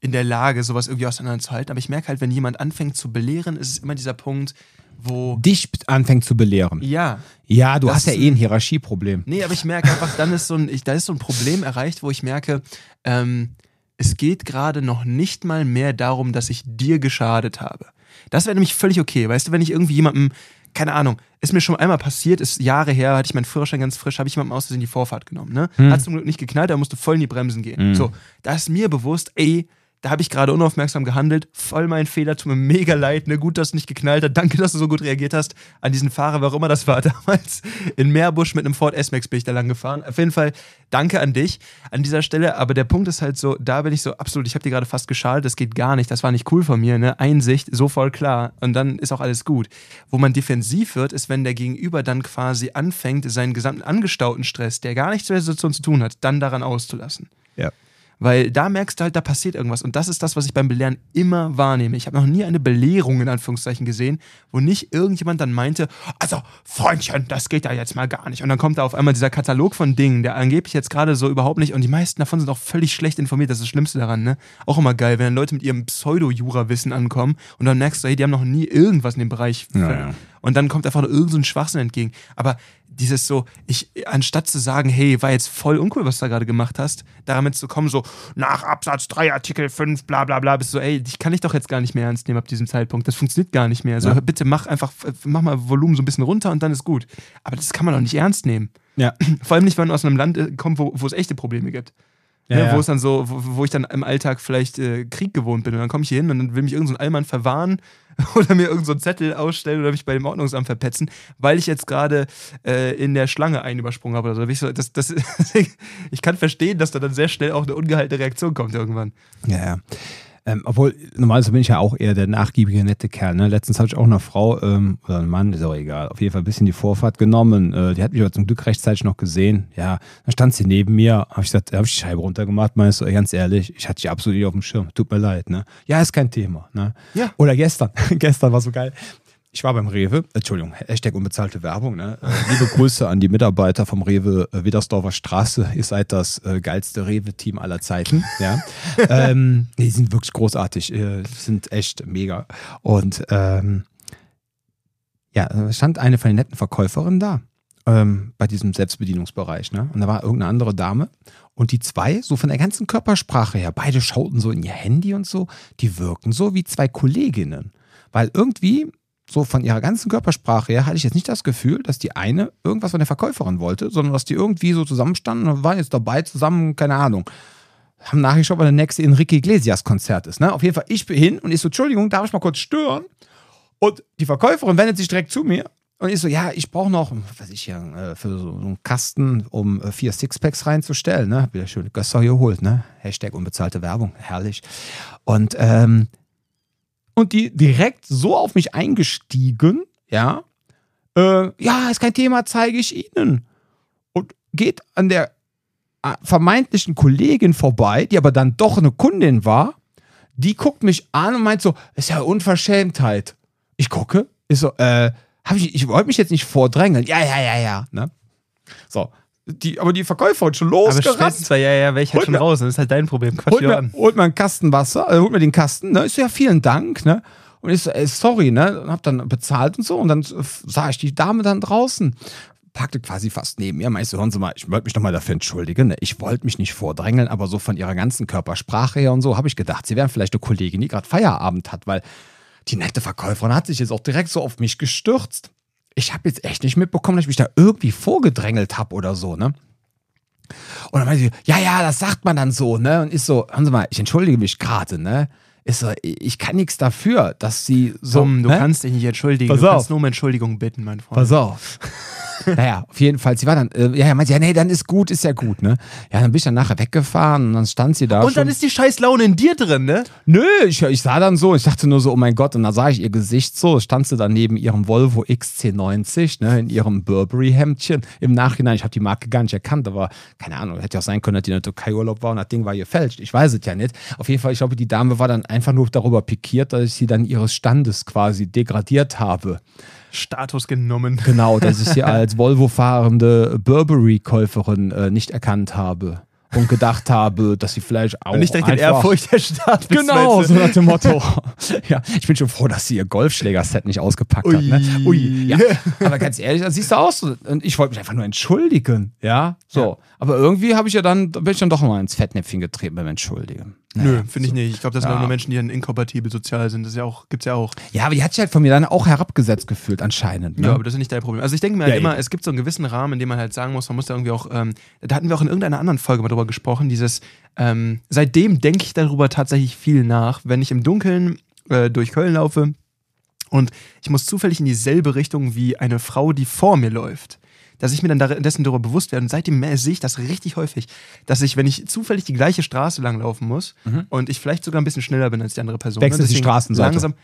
in der Lage, sowas irgendwie auseinanderzuhalten. Aber ich merke halt, wenn jemand anfängt zu belehren, ist es immer dieser Punkt, wo. Dich anfängt zu belehren. Ja. Ja, du hast ja eh ein Hierarchieproblem. Nee, aber ich merke einfach, dann ist so ein, ich, da ist so ein Problem erreicht, wo ich merke, ähm, es geht gerade noch nicht mal mehr darum, dass ich dir geschadet habe. Das wäre nämlich völlig okay. Weißt du, wenn ich irgendwie jemandem, keine Ahnung, ist mir schon einmal passiert, ist Jahre her, hatte ich meinen Führerschein ganz frisch, habe ich jemandem aus Versehen die Vorfahrt genommen. Ne? Hat zum Glück nicht geknallt, er musste voll in die Bremsen gehen. So, da ist mir bewusst, ey, da habe ich gerade unaufmerksam gehandelt, voll mein Fehler, tut mir mega leid, ne, gut, dass es nicht geknallt hat, danke, dass du so gut reagiert hast an diesen Fahrer, auch immer das war [LAUGHS] damals, in Meerbusch mit einem Ford S-Max bin ich da lang gefahren, auf jeden Fall danke an dich an dieser Stelle, aber der Punkt ist halt so, da bin ich so, absolut, ich habe dir gerade fast geschadet, das geht gar nicht, das war nicht cool von mir, ne, Einsicht, so voll klar. Und dann ist auch alles gut. Wo man defensiv wird, ist, wenn der Gegenüber dann quasi anfängt, seinen gesamten angestauten Stress, der gar nichts mit der Situation zu tun hat, dann daran auszulassen. Ja. Weil da merkst du halt, da passiert irgendwas. Und das ist das, was ich beim Belehren immer wahrnehme. Ich habe noch nie eine Belehrung in Anführungszeichen gesehen, wo nicht irgendjemand dann meinte, also Freundchen, das geht ja jetzt mal gar nicht. Und dann kommt da auf einmal dieser Katalog von Dingen, der angeblich jetzt gerade so überhaupt nicht, und die meisten davon sind auch völlig schlecht informiert, das ist das Schlimmste daran, ne? Auch immer geil, wenn dann Leute mit ihrem Pseudo-Jura-Wissen ankommen und dann merkst du, hey, die haben noch nie irgendwas in dem Bereich. Ja, ja. Und dann kommt einfach nur irgend so Schwachsinn entgegen. Aber dieses so, ich, anstatt zu sagen, hey, war jetzt voll uncool, was du da gerade gemacht hast, damit zu kommen, so, nach Absatz 3, Artikel 5, bla bla bla, bist du so, ey, dich kann ich doch jetzt gar nicht mehr ernst nehmen ab diesem Zeitpunkt. Das funktioniert gar nicht mehr. So, Ja. bitte mach einfach, mach mal Volumen so ein bisschen runter und dann ist gut. Aber das kann man doch nicht ernst nehmen. Ja. [CLEARS THROAT] Vor allem nicht, wenn man aus einem Land äh, kommt, wo, wo es echte Probleme gibt. Ja, ne, ja. Wo es dann so, wo, wo ich dann im Alltag vielleicht äh, Krieg gewohnt bin und dann komme ich hier hin und dann will mich irgendein so ein Allmann verwahren [LAUGHS] oder mir irgendeinen so einen Zettel ausstellen oder mich bei dem Ordnungsamt verpetzen, weil ich jetzt gerade äh, in der Schlange einen übersprungen habe oder so das, das, [LAUGHS] ich kann verstehen, dass da dann sehr schnell auch eine ungehaltene Reaktion kommt irgendwann. Ja, ja. Ähm, obwohl, normalerweise bin ich ja auch eher der nachgiebige, nette Kerl. Ne? Letztens habe ich auch eine Frau ähm, oder einen Mann, ist auch egal, auf jeden Fall ein bisschen die Vorfahrt genommen. Äh, die hat mich aber zum Glück rechtzeitig noch gesehen. Ja, dann stand sie neben mir, habe ich gesagt, da habe ich die Scheibe runtergemacht, meinst du, ganz ehrlich, ich hatte dich absolut nicht auf dem Schirm. Tut mir leid, ne? Ja, ist kein Thema. Ne? Ja. Oder gestern, [LAUGHS] gestern war so geil. Ich war beim Rewe, Entschuldigung, Hashtag unbezahlte Werbung. Ne? [LAUGHS] Liebe Grüße an die Mitarbeiter vom Rewe äh, Widdersdorfer Straße. Ihr seid das äh, geilste Rewe-Team aller Zeiten. [LAUGHS] Ja? ähm, die sind wirklich großartig, äh, sind echt mega. Und ähm, ja, stand eine von den netten Verkäuferinnen da ähm, bei diesem Selbstbedienungsbereich. Ne? Und da war irgendeine andere Dame. Und die zwei, so von der ganzen Körpersprache her, beide schauten so in ihr Handy und so, die wirken so wie zwei Kolleginnen. Weil irgendwie, so von ihrer ganzen Körpersprache her, hatte ich jetzt nicht das Gefühl, dass die eine irgendwas von der Verkäuferin wollte, sondern dass die irgendwie so zusammenstanden und waren jetzt dabei zusammen, keine Ahnung. Haben nachgeschaut, wann der nächste Enrique Iglesias Konzert ist. Ne? Auf jeden Fall, ich bin hin und ich so, Entschuldigung, darf ich mal kurz stören? Und die Verkäuferin wendet sich direkt zu mir und ich so, ja, ich brauche noch, was ich hier, äh, für so einen Kasten, um äh, vier Sixpacks reinzustellen, ne? Wieder schön Gösser geholt, ne? Hashtag unbezahlte Werbung, herrlich. Und, ähm, und die direkt so auf mich eingestiegen, ja, äh, ja, ist kein Thema, zeige ich Ihnen. Und geht an der äh, vermeintlichen Kollegin vorbei, die aber dann doch eine Kundin war, die guckt mich an und meint so, ist ja Unverschämtheit. Ich gucke, ist so, äh, hab ich, ich wollte mich jetzt nicht vordrängeln. Ja, ja, ja, ja. Ne? So. Die, aber die Verkäuferin schon Aber losgerannt. spätestens zwei, ja, ja, ich halt schon mir- raus. Das ist halt dein Problem. Quatsch Holt mir, an. holt mir einen Kasten Wasser, äh, holt mir den Kasten, ne? Ich so, ja, vielen Dank, ne? Und ich so, ey, sorry, ne? Und hab dann bezahlt und so. Und dann sah ich die Dame dann draußen. Packte quasi fast neben mir. Meinte so, hören Sie mal, ich wollte mich nochmal dafür entschuldigen. Ne? Ich wollte mich nicht vordrängeln, aber so von ihrer ganzen Körpersprache her und so habe ich gedacht, sie wären vielleicht eine Kollegin, die gerade Feierabend hat, weil die nette Verkäuferin hat sich jetzt auch direkt so auf mich gestürzt. Ich habe jetzt echt nicht mitbekommen, dass ich mich da irgendwie vorgedrängelt habe oder so, ne? Und dann meinte sie, ja, ja, das sagt man dann so, ne? Und ich so, hören Sie mal, ich entschuldige mich gerade, ne? Ist so, ich kann nichts dafür, dass sie so. Tom, du hä? kannst dich nicht entschuldigen. Pass du auf. kannst nur um Entschuldigung bitten, mein Freund. Pass auf. [LAUGHS] naja, auf jeden Fall. Sie war dann, äh, ja, ja, meinte, ja, nee, dann ist gut, ist ja gut, ne? Ja, dann bin ich dann nachher weggefahren und dann stand sie da. Und schon. dann ist die scheiß Laune in dir drin, ne? Nö, ich, ich sah dann so, ich dachte nur so, oh mein Gott, und da sah ich ihr Gesicht so, stand sie dann neben ihrem Volvo XC90, ne, in ihrem Burberry-Hemdchen. Im Nachhinein, ich habe die Marke gar nicht erkannt, aber keine Ahnung, hätte ja auch sein können, dass die in der Türkei Urlaub war und das Ding war gefälscht. Ich weiß es ja nicht. Auf jeden Fall, ich glaube, die Dame war dann einfach nur darüber pikiert, dass ich sie dann ihres Standes quasi degradiert habe. Status genommen. Genau, dass ich sie [LAUGHS] als Volvo-fahrende Burberry-Käuferin äh, nicht erkannt habe. Und gedacht habe, dass sie vielleicht auch. Und nicht direkt in Ehrfurcht der Staat Genau, so nach dem Motto. [LAUGHS] ja, ich bin schon froh, dass sie ihr Golfschlägerset nicht ausgepackt hat. Ne? Ui. Ui. Ja, [LAUGHS] aber ganz ehrlich, das siehst du aus. Und ich wollte mich einfach nur entschuldigen. Ja, so. Ja. Aber irgendwie habe ich ja dann, bin ich dann doch mal ins Fettnäpfchen getreten beim Entschuldigen. Nö, finde ich nicht. Ich glaube, das sind Ja. auch nur Menschen, die dann inkompatibel sozial sind. Das ist ja auch, gibt's ja auch. Ja, aber die hat sich halt von mir dann auch herabgesetzt gefühlt, anscheinend. Ne? Ja, aber das ist nicht dein Problem. Also ich denke mir Ja, halt immer, eben. es gibt so einen gewissen Rahmen, in dem man halt sagen muss, man muss da irgendwie auch, ähm, da hatten wir auch in irgendeiner anderen Folge mal drüber gesprochen, dieses, ähm, seitdem denke ich darüber tatsächlich viel nach, wenn ich im Dunkeln äh, durch Köln laufe und ich muss zufällig in dieselbe Richtung wie eine Frau, die vor mir läuft. Dass ich mir dann dessen darüber bewusst werde. Und seitdem sehe ich das richtig häufig, dass ich, wenn ich zufällig die gleiche Straße lang laufen muss und ich vielleicht sogar ein bisschen schneller bin als die andere Person, Mhm. Wechselst ne, die Straßenseite. Langsam,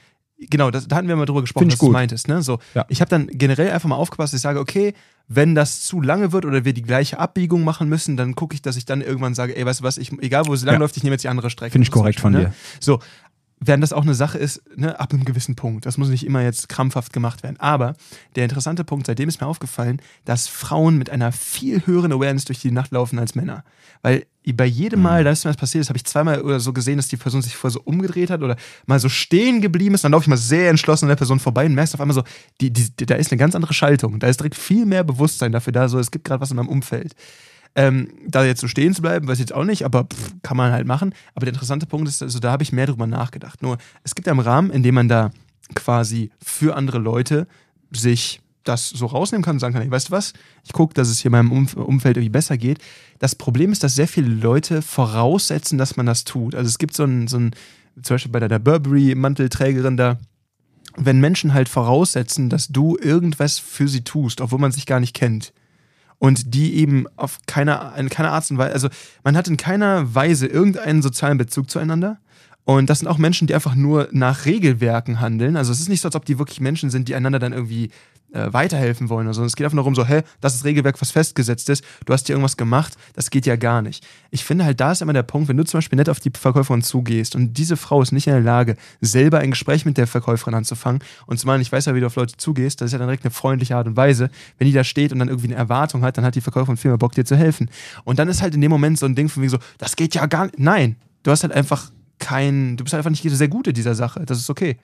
Genau, das, da hatten wir mal drüber gesprochen, was du meintest. Ne? So, Ja. Ich habe dann generell einfach mal aufgepasst, dass ich sage, okay, wenn das zu lange wird oder wir die gleiche Abbiegung machen müssen, dann gucke ich, dass ich dann irgendwann sage, ey, weißt du was, ich, egal wo es lang Ja. läuft, ich nehme jetzt die andere Strecke. Finde ich korrekt von Beispiel, dir. ne? So, während das auch eine Sache ist, ne, ab einem gewissen Punkt. Das muss nicht immer jetzt krampfhaft gemacht werden. Aber der interessante Punkt, seitdem ist mir aufgefallen, dass Frauen mit einer viel höheren Awareness durch die Nacht laufen als Männer. Weil bei jedem Mhm. Mal, dass mir das passiert ist, habe ich zweimal oder so gesehen, dass die Person sich vorher so umgedreht hat oder mal so stehen geblieben ist. Dann laufe ich mal sehr entschlossen an der Person vorbei und merkst auf einmal so, die, die, da ist eine ganz andere Schaltung. Da ist direkt viel mehr Bewusstsein dafür da, so es gibt gerade was in meinem Umfeld. Ähm, da jetzt so stehen zu bleiben, weiß ich jetzt auch nicht, aber pff, kann man halt machen. Aber der interessante Punkt ist, also da habe ich mehr drüber nachgedacht. Nur, es gibt ja einen Rahmen, in dem man da quasi für andere Leute sich das so rausnehmen kann und sagen kann, ey, weißt du was, ich gucke, dass es hier meinem Umf Umfeld irgendwie besser geht. Das Problem ist, dass sehr viele Leute voraussetzen, dass man das tut. Also es gibt so ein, so ein zum Beispiel bei der, der Burberry-Mantelträgerin da, wenn Menschen halt voraussetzen, dass du irgendwas für sie tust, obwohl man sich gar nicht kennt. Und die eben auf keiner, in keiner Art und Weise, also man hat in keiner Weise irgendeinen sozialen Bezug zueinander. Und das sind auch Menschen, die einfach nur nach Regelwerken handeln. Also es ist nicht so, als ob die wirklich Menschen sind, die einander dann irgendwie äh, weiterhelfen wollen. Also es geht einfach nur darum, so, hä, das ist Regelwerk, was festgesetzt ist, du hast dir irgendwas gemacht, das geht ja gar nicht. Ich finde halt, da ist immer der Punkt, wenn du zum Beispiel nett auf die Verkäuferin zugehst und diese Frau ist nicht in der Lage, selber ein Gespräch mit der Verkäuferin anzufangen und zu meinen, ich weiß ja, wie du auf Leute zugehst, das ist ja dann direkt eine freundliche Art und Weise. Wenn die da steht und dann irgendwie eine Erwartung hat, dann hat die Verkäuferin viel mehr Bock, dir zu helfen. Und dann ist halt in dem Moment so ein Ding von wegen so, das geht ja gar nicht. Nein, du hast halt einfach kein, du bist halt einfach nicht sehr gut in dieser Sache. Das ist okay.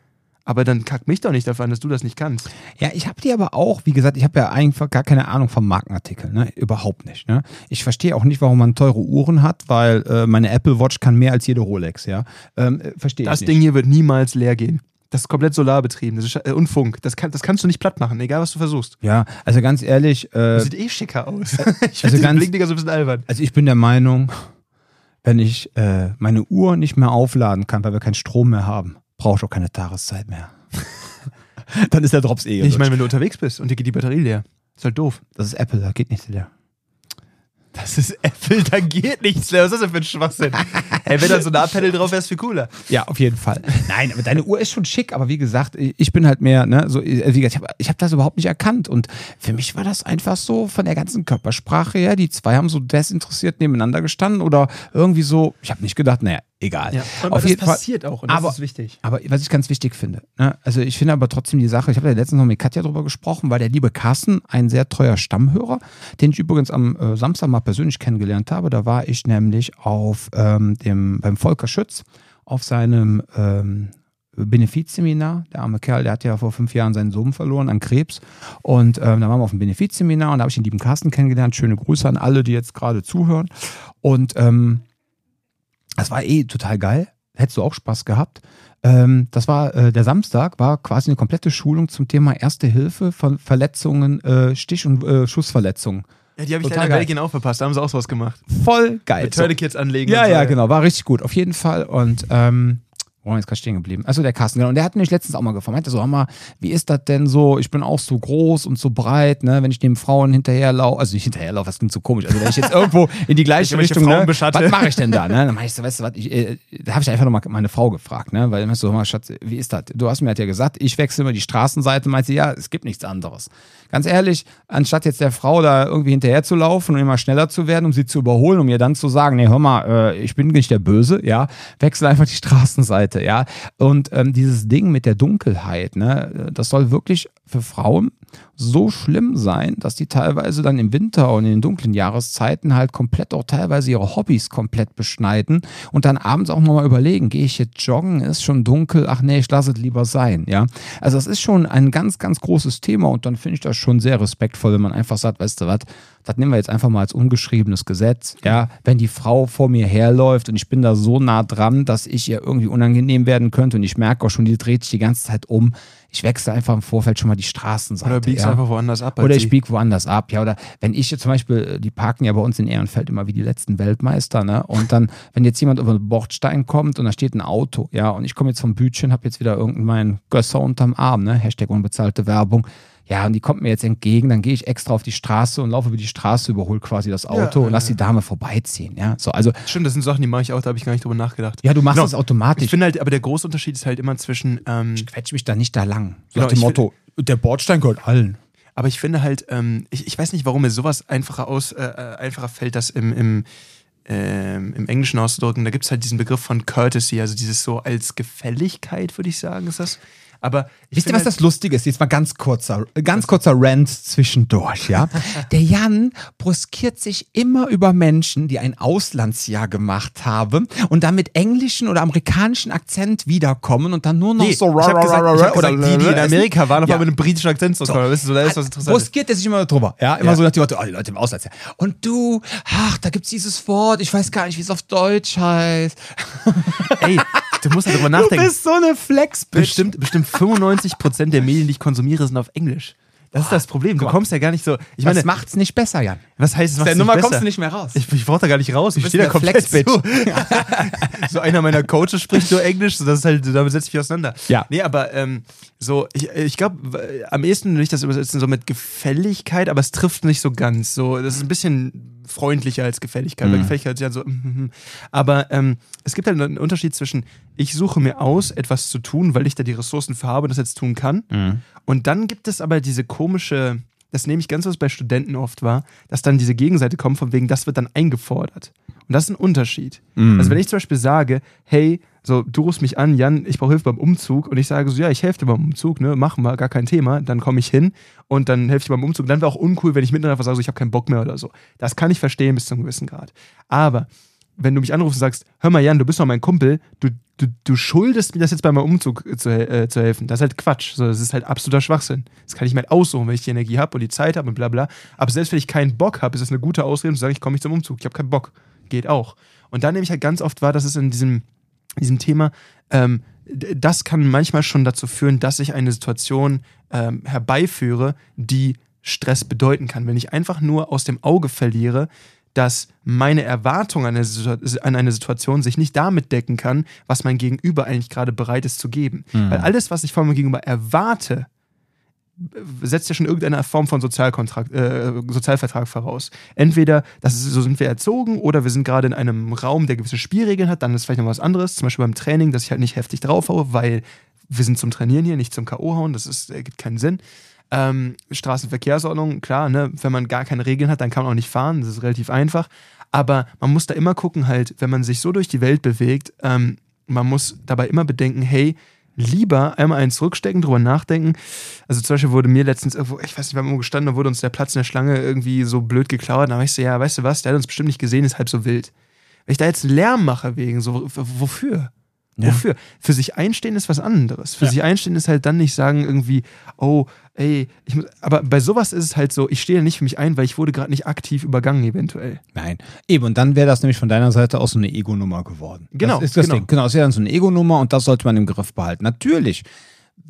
Aber dann kack mich doch nicht dafür an, dass du das nicht kannst. Ja, ich habe die aber auch, wie gesagt, ich habe ja einfach gar keine Ahnung vom Markenartikel, ne? Überhaupt nicht. Ne? Ich verstehe auch nicht, warum man teure Uhren hat, weil äh, meine Apple Watch kann mehr als jede Rolex, ja. Ähm, äh, verstehe ich Das. Ding hier wird niemals leer gehen. Das ist komplett solarbetrieben. Das ist äh, und Funk. Das, kann, das kannst du nicht platt machen, egal was du versuchst. Ja, also ganz ehrlich, äh, Sieht eh schicker aus. [LAUGHS] ich also finde den ganz- so ein bisschen albern. also ich bin der Meinung, wenn ich äh, meine Uhr nicht mehr aufladen kann, weil wir keinen Strom mehr haben, brauche ich auch keine Tageszeit mehr. [LAUGHS] Dann ist der Drops eh Ich meine, wenn du unterwegs bist und dir geht die Batterie leer, ist halt doof. Das ist Apple, da geht nichts leer. Das ist Apple, da geht nichts leer. Was ist das denn für ein Schwachsinn? Ey, wenn da so ein A-Panel drauf wäre, ist viel cooler. Ja, auf jeden Fall. Nein, aber deine Uhr ist schon schick, aber wie gesagt, ich bin halt mehr, ne, so, äh, wie gesagt, ich habe hab das überhaupt nicht erkannt. Und für mich war das einfach so von der ganzen Körpersprache her, die zwei haben so desinteressiert nebeneinander gestanden oder irgendwie so, ich habe nicht gedacht, naja, egal. aber auf das jeden Fall. passiert auch und Aber- das ist wichtig. Aber was ich ganz wichtig finde, ne? also ich finde aber trotzdem die Sache, ich habe ja letztens noch mit Katja drüber gesprochen, weil der liebe Carsten, ein sehr treuer Stammhörer, den ich übrigens am äh, Samstag mal persönlich kennengelernt habe, da war ich nämlich auf ähm, dem, beim Volker Schütz auf seinem ähm, Benefizseminar. Der arme Kerl, der hat ja vor fünf Jahren seinen Sohn verloren an Krebs. Und ähm, da waren wir auf dem Benefizseminar und da habe ich den lieben Carsten kennengelernt. Schöne Grüße an alle, die jetzt gerade zuhören. Und ähm, das war eh total geil. Hättest du auch Spaß gehabt. Ähm, das war äh, der Samstag, war quasi eine komplette Schulung zum Thema Erste Hilfe von Verletzungen, äh, Stich- und äh, Schussverletzungen. Ja, die habe ich Total leider in geil. Belgien auch verpasst. Da haben sie auch sowas gemacht. Voll geil. Mit. Tourniquets anlegen. Ja, so, ja, genau. War richtig gut, auf jeden Fall. Und ähm, Wo war jetzt gerade stehen geblieben? Achso, der Carsten, genau. Und der hat mich letztens auch mal gefragt. Meinte so, mal, wie ist das denn so? Ich bin auch so groß und so breit, ne? Wenn ich dem Frauen hinterherlaufe, also nicht hinterherlaufe, das klingt so komisch. Also wenn ich jetzt irgendwo in die gleiche Richtung, ne? was mache ich denn da? Ne? Dann mach ich so, weißt du was, ich, äh, da habe ich einfach nochmal meine Frau gefragt, ne? Weil ich so, hör mal, Schatz, wie ist das? Du hast mir halt ja gesagt, ich wechsle immer die Straßenseite, meinte sie, ja, es gibt nichts anderes. Ganz ehrlich, anstatt jetzt der Frau da irgendwie hinterher zu laufen und immer schneller zu werden, um sie zu überholen, um ihr dann zu sagen, nee, hör mal, äh, ich bin nicht der Böse, ja, wechsel einfach die [LAUGHS] Straßenseite, ja. Und ähm, dieses Ding mit der Dunkelheit, ne, das soll wirklich für Frauen so schlimm sein, dass die teilweise dann im Winter und in den dunklen Jahreszeiten halt komplett auch teilweise ihre Hobbys komplett beschneiden und dann abends auch nochmal überlegen, gehe ich jetzt joggen, ist schon dunkel, ach nee, ich lasse es lieber sein, ja. Also das ist schon ein ganz, ganz großes Thema und dann finde ich das schon sehr respektvoll, wenn man einfach sagt, weißt du was, das nehmen wir jetzt einfach mal als ungeschriebenes Gesetz, ja. Wenn die Frau vor mir herläuft und ich bin da so nah dran, dass ich ihr irgendwie unangenehm werden könnte und ich merke auch schon, die dreht sich die ganze Zeit um, ich wechsle einfach im Vorfeld schon mal die Straßenseite. Oder biegst ja. einfach woanders ab. Oder ich sie. biege woanders ab, ja. Oder wenn ich jetzt zum Beispiel, die parken ja bei uns in Ehrenfeld immer wie die letzten Weltmeister, ne? Und dann, wenn jetzt jemand über den Bordstein kommt und da steht ein Auto, ja, und ich komme jetzt vom Bütchen, habe jetzt wieder irgendeinen Gösser unterm Arm, ne? Hashtag unbezahlte Werbung. Ja, und die kommt mir jetzt entgegen, dann gehe ich extra auf die Straße und laufe über die Straße, überhole quasi das Auto Ja, und lass die Dame vorbeiziehen, ja. So, also, Stimmt, das sind Sachen, die mache ich auch, da habe ich gar nicht drüber nachgedacht. ja, du machst Genau. das automatisch. Ich finde halt, aber der große Unterschied ist halt immer zwischen, ähm, ich quetsche mich da nicht da lang. So Genau, nach dem Motto, der Bordstein gehört allen. aber ich finde halt, ähm, ich, ich weiß nicht, warum mir sowas einfacher aus, äh, äh, einfacher fällt, das im, im, ähm, im Englischen auszudrücken. Da gibt es halt diesen Begriff von Courtesy, also dieses so als Gefälligkeit, würde ich sagen, ist das. Aber Wisst ihr, was das Lustige ist? Jetzt mal ganz kurzer, ganz kurzer Rant zwischendurch, ja. [LAUGHS] Der Jan bruskiert sich immer über Menschen, die ein Auslandsjahr gemacht haben und dann mit englischen oder amerikanischen Akzent wiederkommen und dann nur noch Nee, so ich habe gesagt, ich hab oder gesagt die, die in Amerika waren, auf Ja. einmal mit einem britischen Akzent zu kommen. Weißt du, so, da ist was. Bruskiert er sich immer drüber, ja, immer Ja. so nach dem Motto, oh, die Leute im Auslandsjahr. Und du, ach, da gibt's dieses Wort, ich weiß gar nicht, wie es auf Deutsch heißt. Ey, du musst darüber Du nachdenken. bist so eine Flex-Bitch. Bestimmt, bestimmt 95% der Medien, die ich konsumiere, sind auf Englisch. Das ist das Problem. Du kommst ja gar nicht so. Ich Das meine, macht's nicht besser, Jan. was heißt es? Aus der Nummer kommst du nicht mehr raus. Ich, ich brauche da gar nicht raus. Ich stehe da komplett Flex-Bitch. zu. [LAUGHS] so einer meiner Coaches spricht nur Englisch, so das ist halt, damit setze ich mich auseinander. Ja. Nee, aber ähm, so, ich, ich glaube, am ehesten würde ich das übersetzen so mit Gefälligkeit, aber es trifft nicht so ganz. So, das ist ein bisschen freundlicher als Gefälligkeit. Weil Gefälligkeit ist ja so, mm, mm, mm. aber ähm, es gibt halt einen Unterschied zwischen, ich suche mir aus, etwas zu tun, weil ich da die Ressourcen für habe und das jetzt tun kann. Und dann gibt es aber diese komische, das nehme ich ganz was bei Studenten oft wahr, dass dann diese Gegenseite kommt, von wegen, das wird dann eingefordert. Und das ist ein Unterschied. Also wenn ich zum Beispiel sage, hey, so, du rufst mich an, Jan, ich brauche Hilfe beim Umzug und ich sage so, ja, ich helfe dir beim Umzug, ne, machen wir, gar kein Thema, dann komme ich hin und dann helfe ich beim Umzug. Dann wäre auch uncool, wenn ich mitten einfach sage, so, ich habe keinen Bock mehr oder so. Das kann ich verstehen bis zu einem gewissen Grad. Aber wenn du mich anrufst und sagst, hör mal, Jan, du bist doch mein Kumpel, du, du, du schuldest mir das jetzt bei meinem Umzug äh, zu, äh, zu helfen. Das ist halt Quatsch. So, das ist halt absoluter Schwachsinn. Das kann ich mir halt aussuchen, wenn ich die Energie habe und die Zeit habe und bla bla. Aber selbst wenn ich keinen Bock habe, ist das eine gute Ausrede, zu sagen, ich komme nicht zum Umzug. Ich habe keinen Bock. Geht auch. Und dann nehme ich halt ganz oft wahr, dass es in diesem, diesem Thema, ähm, das kann manchmal schon dazu führen, dass ich eine Situation ähm, herbeiführe, die Stress bedeuten kann. Wenn ich einfach nur aus dem Auge verliere, dass meine Erwartung an eine, Situa- an eine Situation sich nicht damit decken kann, was mein Gegenüber eigentlich gerade bereit ist zu geben. Weil alles, was ich von meinem Gegenüber erwarte, setzt ja schon irgendeine Form von Sozialkontrakt, äh, Sozialvertrag voraus. Entweder, das ist, so sind wir erzogen, oder wir sind gerade in einem Raum, der gewisse Spielregeln hat, dann ist vielleicht noch was anderes, zum Beispiel beim Training, dass ich halt nicht heftig draufhaue, weil wir sind zum Trainieren hier, nicht zum K.O. hauen, das ist, ergibt keinen Sinn. Ähm, Straßenverkehrsordnung, klar, ne, wenn man gar keine Regeln hat, dann kann man auch nicht fahren, das ist relativ einfach. Aber man muss da immer gucken, halt, wenn man sich so durch die Welt bewegt, ähm, man muss dabei immer bedenken, hey, lieber einmal eins zurückstecken, drüber nachdenken. Also zum Beispiel wurde mir letztens irgendwo, ich weiß nicht, wir haben irgendwo gestanden, da wurde uns der Platz in der Schlange irgendwie so blöd geklaut. Da habe ich so, ja, weißt du was, der hat uns bestimmt nicht gesehen, ist halb so wild. Wenn ich da jetzt Lärm mache wegen, so, wofür? Ja. Wofür? Für sich einstehen ist was anderes. Für Ja. sich einstehen ist halt dann nicht sagen irgendwie, oh, ey, ich muss, aber bei sowas ist es halt so, ich stehe nicht für mich ein, weil ich wurde gerade nicht aktiv übergangen eventuell. Nein. Eben, und dann wäre das nämlich von deiner Seite aus so eine Ego-Nummer geworden. Genau, Das ist das genau. Ding. Genau, das wäre dann so eine Ego-Nummer und das sollte man im Griff behalten. Natürlich,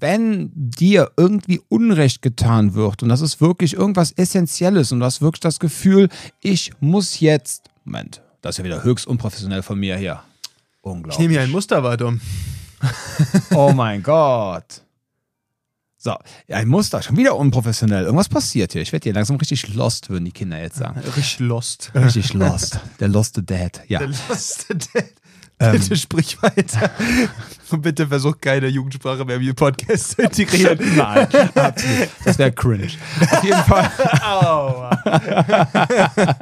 wenn dir irgendwie Unrecht getan wird und das ist wirklich irgendwas Essentielles und du hast wirklich das Gefühl, ich muss jetzt. Moment, das ist ja wieder höchst unprofessionell von mir hier. Ich Unglaublich. nehme hier ein Musterwart um. [LAUGHS] oh mein Gott. So, ein Muster, schon wieder unprofessionell. Irgendwas passiert hier. Ich werde hier langsam richtig lost, würden die Kinder jetzt sagen. Richtig lost. Richtig lost. Der Lost Dad. Ja. Der lost Dad. Bitte sprich weiter. [LAUGHS] Und bitte versuch keine Jugendsprache mehr im Podcast zu integrieren. [LAUGHS] Nein, absolut. Das wäre cringe. Auf jeden Fall. [LAUGHS]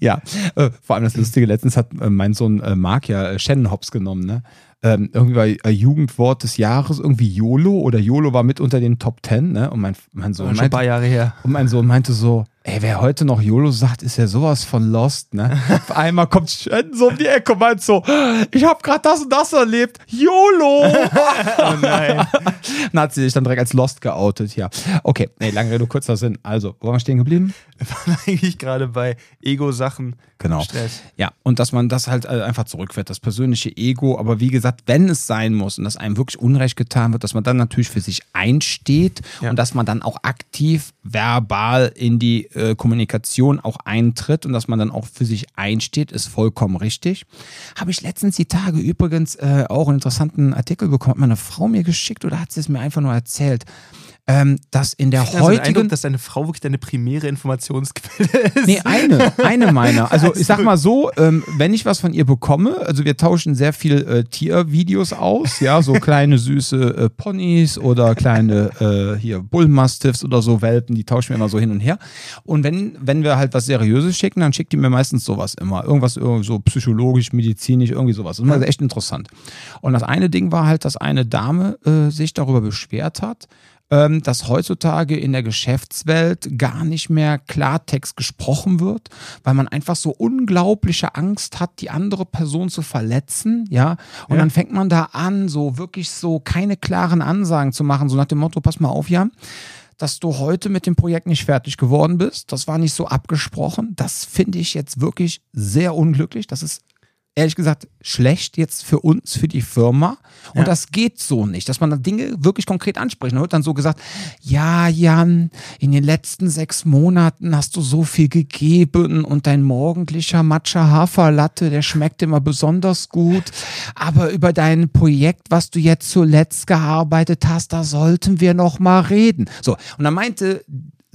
ja, äh, vor allem das Lustige, letztens hat äh, mein Sohn äh, Mark ja äh, Shannon Hops genommen, ne? Ähm, irgendwie war äh, Jugendwort des Jahres irgendwie YOLO oder YOLO war mit unter den Top Ten, ne? Und mein, mein Sohn Schon ein meinte, paar Jahre her. und mein Sohn meinte so, ey, wer heute noch YOLO sagt, ist ja sowas von lost, ne? Auf einmal kommt Shannon so um die Ecke und meint so, ich habe gerade das und das erlebt, YOLO! [LAUGHS] Oh nein. Dann hat sie sich dann direkt als lost geoutet, ja. Okay, nee, lange Rede, kurzer Sinn. Also, wo waren wir stehen geblieben? Wir waren eigentlich gerade bei Ego-Sachen. Genau. Stress. Ja, und dass man das halt äh, einfach zurückfährt, das persönliche Ego. Aber wie gesagt, wenn es sein muss und dass einem wirklich Unrecht getan wird, dass man dann natürlich für sich einsteht Ja. und dass man dann auch aktiv verbal in die äh, Kommunikation auch eintritt und dass man dann auch für sich einsteht, ist vollkommen richtig. Habe ich letztens die Tage übrigens äh, auch einen interessanten Artikel bekommen, hat meine Frau mir geschickt oder hat sie es mir einfach nur erzählt, ähm, dass in der also heutigen... Eindruck, dass deine Frau wirklich deine primäre Informationsquelle ist. Nee, eine, eine meiner. [LAUGHS] Also ich sag mal so, ähm, wenn ich was von ihr bekomme, also wir tauschen sehr viel äh, Tiervideos aus, ja, so [LAUGHS] kleine süße äh, Ponys oder kleine äh, hier Bullmastiffs oder so Welpen, die tauschen wir immer so hin und her. Und wenn, wenn wir halt was Seriöses schicken, dann schickt die mir meistens sowas immer. Irgendwas irgendwie so psychologisch, medizinisch, irgendwie sowas. Das ist immer echt interessant. Und das eine Ding war halt, dass eine Dame äh, sich darüber beschwert hat, ähm, dass heutzutage in der Geschäftswelt gar nicht mehr Klartext gesprochen wird, weil man einfach so unglaubliche Angst hat, die andere Person zu verletzen, ja. Und Ja. dann fängt man da an, so wirklich so keine klaren Ansagen zu machen, so nach dem Motto, pass mal auf, Jan, dass du heute mit dem Projekt nicht fertig geworden bist. Das war nicht so abgesprochen. Das finde ich jetzt wirklich sehr unglücklich. Das ist ehrlich gesagt schlecht jetzt für uns, für die Firma. Und Ja. das geht so nicht, dass man da Dinge wirklich konkret anspricht. Da wird dann so gesagt, ja, Jan, in den letzten sechs Monaten hast du so viel gegeben und dein morgendlicher Matcha Haferlatte, der schmeckt immer besonders gut. Aber über dein Projekt, was du jetzt zuletzt gearbeitet hast, da sollten wir noch mal reden. So. Und dann meinte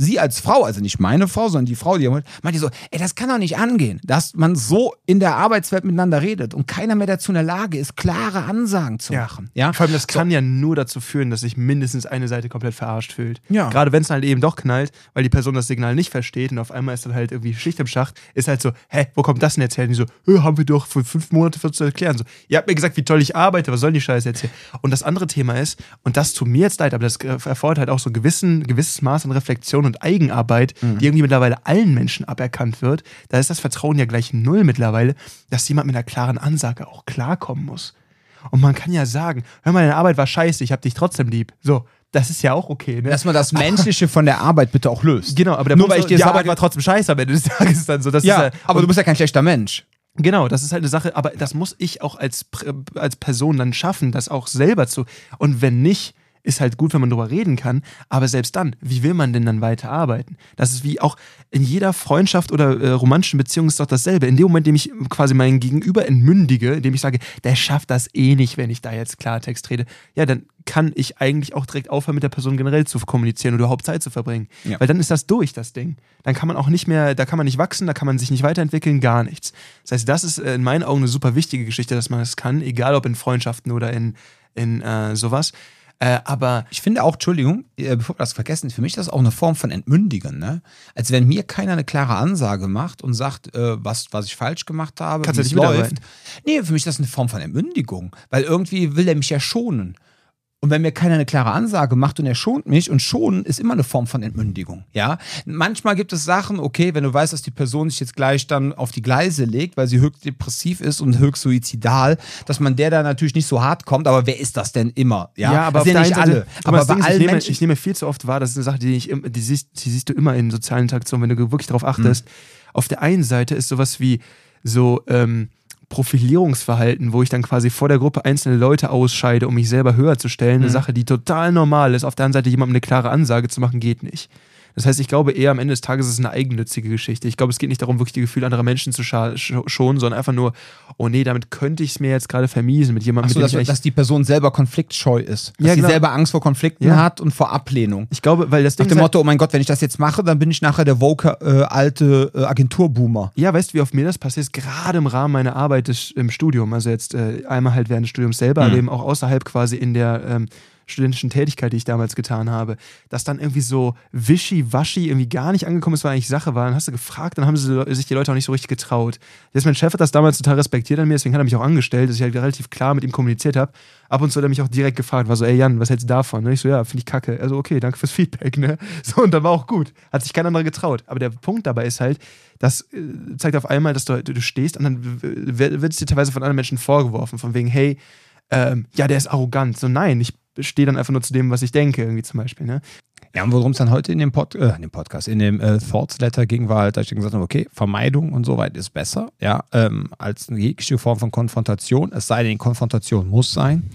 sie als Frau, also nicht meine Frau, sondern die Frau, die meinte die so, ey, das kann doch nicht angehen, dass man so in der Arbeitswelt miteinander redet und keiner mehr dazu in der Lage ist, klare Ansagen zu machen. Ja, Vor allem, das kann ja nur dazu führen, dass sich mindestens eine Seite komplett verarscht fühlt. Ja. Gerade wenn es halt eben doch knallt, weil die Person das Signal nicht versteht und auf einmal ist dann halt irgendwie Schicht im Schacht, ist halt so, hä, wo kommt das denn jetzt her? Und die so, "Hö, haben wir doch für fünf Monate für zu erklären. So, ihr habt mir gesagt, wie toll ich arbeite, was soll die Scheiße jetzt hier? Und das andere Thema ist, und das tut mir jetzt leid, aber das erfordert halt auch so ein gewissen, gewisses Maß an Reflexion und Eigenarbeit, die irgendwie mittlerweile allen Menschen aberkannt wird. Da ist das Vertrauen ja gleich null mittlerweile, dass jemand mit einer klaren Ansage auch klarkommen muss. Und man kann ja sagen, hör mal, deine Arbeit war scheiße, ich hab dich trotzdem lieb. So, das ist ja auch okay, ne? dass man das Menschliche von der Arbeit bitte auch löst. genau, aber der Nur Punkt weil ich dir die sage- Arbeit war trotzdem scheiße am Ende des [LAUGHS] Tages dann so. Das Ja, ist, aber und du bist ja kein schlechter Mensch. Genau, das ist halt eine Sache, aber das muss ich auch als, als Person dann schaffen, das auch selber zu. Und wenn nicht, ist halt gut, wenn man drüber reden kann, aber selbst dann, wie will man denn dann weiterarbeiten? Das ist wie auch in jeder Freundschaft oder äh, romantischen Beziehung ist doch dasselbe. In dem Moment, in dem ich quasi meinen Gegenüber entmündige, indem ich sage, der schafft das eh nicht, wenn ich da jetzt Klartext rede, ja, dann kann ich eigentlich auch direkt aufhören, mit der Person generell zu kommunizieren oder überhaupt Zeit zu verbringen. Ja. Weil dann ist das durch, das Ding. Dann kann man auch nicht mehr, da kann man nicht wachsen, da kann man sich nicht weiterentwickeln, gar nichts. Das heißt, das ist äh, in meinen Augen eine super wichtige Geschichte, dass man das kann, egal ob in Freundschaften oder in, in äh, sowas. Äh, aber Ich finde auch, Entschuldigung, äh, bevor wir das vergessen, für mich ist das auch eine Form von Entmündigen. Ne? Als wenn mir keiner eine klare Ansage macht und sagt, äh, was, was ich falsch gemacht habe, wie es läuft. Nee, für mich ist das eine Form von Entmündigung, weil irgendwie will er mich ja schonen. Und wenn mir keiner eine klare Ansage macht und er schont mich, und schonen ist immer eine Form von Entmündigung, ja. Manchmal gibt es Sachen, okay, wenn du weißt, dass die Person sich jetzt gleich dann auf die Gleise legt, weil sie höchst depressiv ist und höchst suizidal, dass man der da natürlich nicht so hart kommt, aber wer ist das denn immer? Ja, aber das sind ja nicht alle. Seite- mal, aber bei allen ich, nehme, Menschen. ich nehme viel zu oft wahr, das ist eine Sache, die, ich, die, siehst, die siehst du immer in sozialen Interaktionen, wenn du wirklich darauf achtest. Mhm. Auf der einen Seite ist sowas wie so ähm, Profilierungsverhalten, wo ich dann quasi vor der Gruppe einzelne Leute ausscheide, um mich selber höher zu stellen. Eine Mhm. Sache, die total normal ist. Auf der anderen Seite jemandem eine klare Ansage zu machen, geht nicht. Das heißt, ich glaube eher am Ende des Tages ist es eine eigennützige Geschichte. Ich glaube, es geht nicht darum, wirklich die Gefühle anderer Menschen zu schonen, sondern einfach nur, oh nee, damit könnte ich es mir jetzt gerade vermiesen mit jemandem, Ach so, mit dem dass, ich dass die Person selber konfliktscheu ist. Dass Ja, sie genau. selber Angst vor Konflikten Ja. hat und vor Ablehnung. Ich glaube, weil das Nach Ding dem ist halt- Motto, oh mein Gott, wenn ich das jetzt mache, dann bin ich nachher der woke äh, alte äh, Agenturboomer. Ja, weißt du, wie oft mir das passiert ist? Gerade im Rahmen meiner Arbeit des, im Studium. Also jetzt äh, einmal halt während des Studiums selber, Mhm. aber eben auch außerhalb quasi in der ähm, studentischen Tätigkeit, die ich damals getan habe, dass dann irgendwie so wischi-waschi irgendwie gar nicht angekommen ist, was eigentlich Sache war. Dann hast du gefragt, dann haben sie sich die Leute auch nicht so richtig getraut. Jetzt mein Chef hat das damals total respektiert an mir, deswegen hat er mich auch angestellt, dass ich halt relativ klar mit ihm kommuniziert habe. Ab und zu hat er mich auch direkt gefragt, war so, ey Jan, was hältst du davon? Und ich so, ja, finde ich kacke. Also okay, danke fürs Feedback, ne? [LAUGHS] So, und dann war auch gut. Hat sich kein anderer getraut. Aber der Punkt dabei ist halt, das äh, zeigt auf einmal, dass du, du stehst und dann wird es dir teilweise von anderen Menschen vorgeworfen, von wegen, hey, ähm, ja, der ist arrogant. So, nein, ich stehe dann einfach nur zu dem, was ich denke, irgendwie zum Beispiel, ne? Ja, und worum es dann heute in dem, Pod, äh, in dem Podcast, in dem äh, Thoughts Letter ging, war halt, dass ich gesagt habe, okay, Vermeidung und so weit ist besser, ja, ähm, als eine jegliche Form von Konfrontation, es sei denn, Konfrontation muss sein.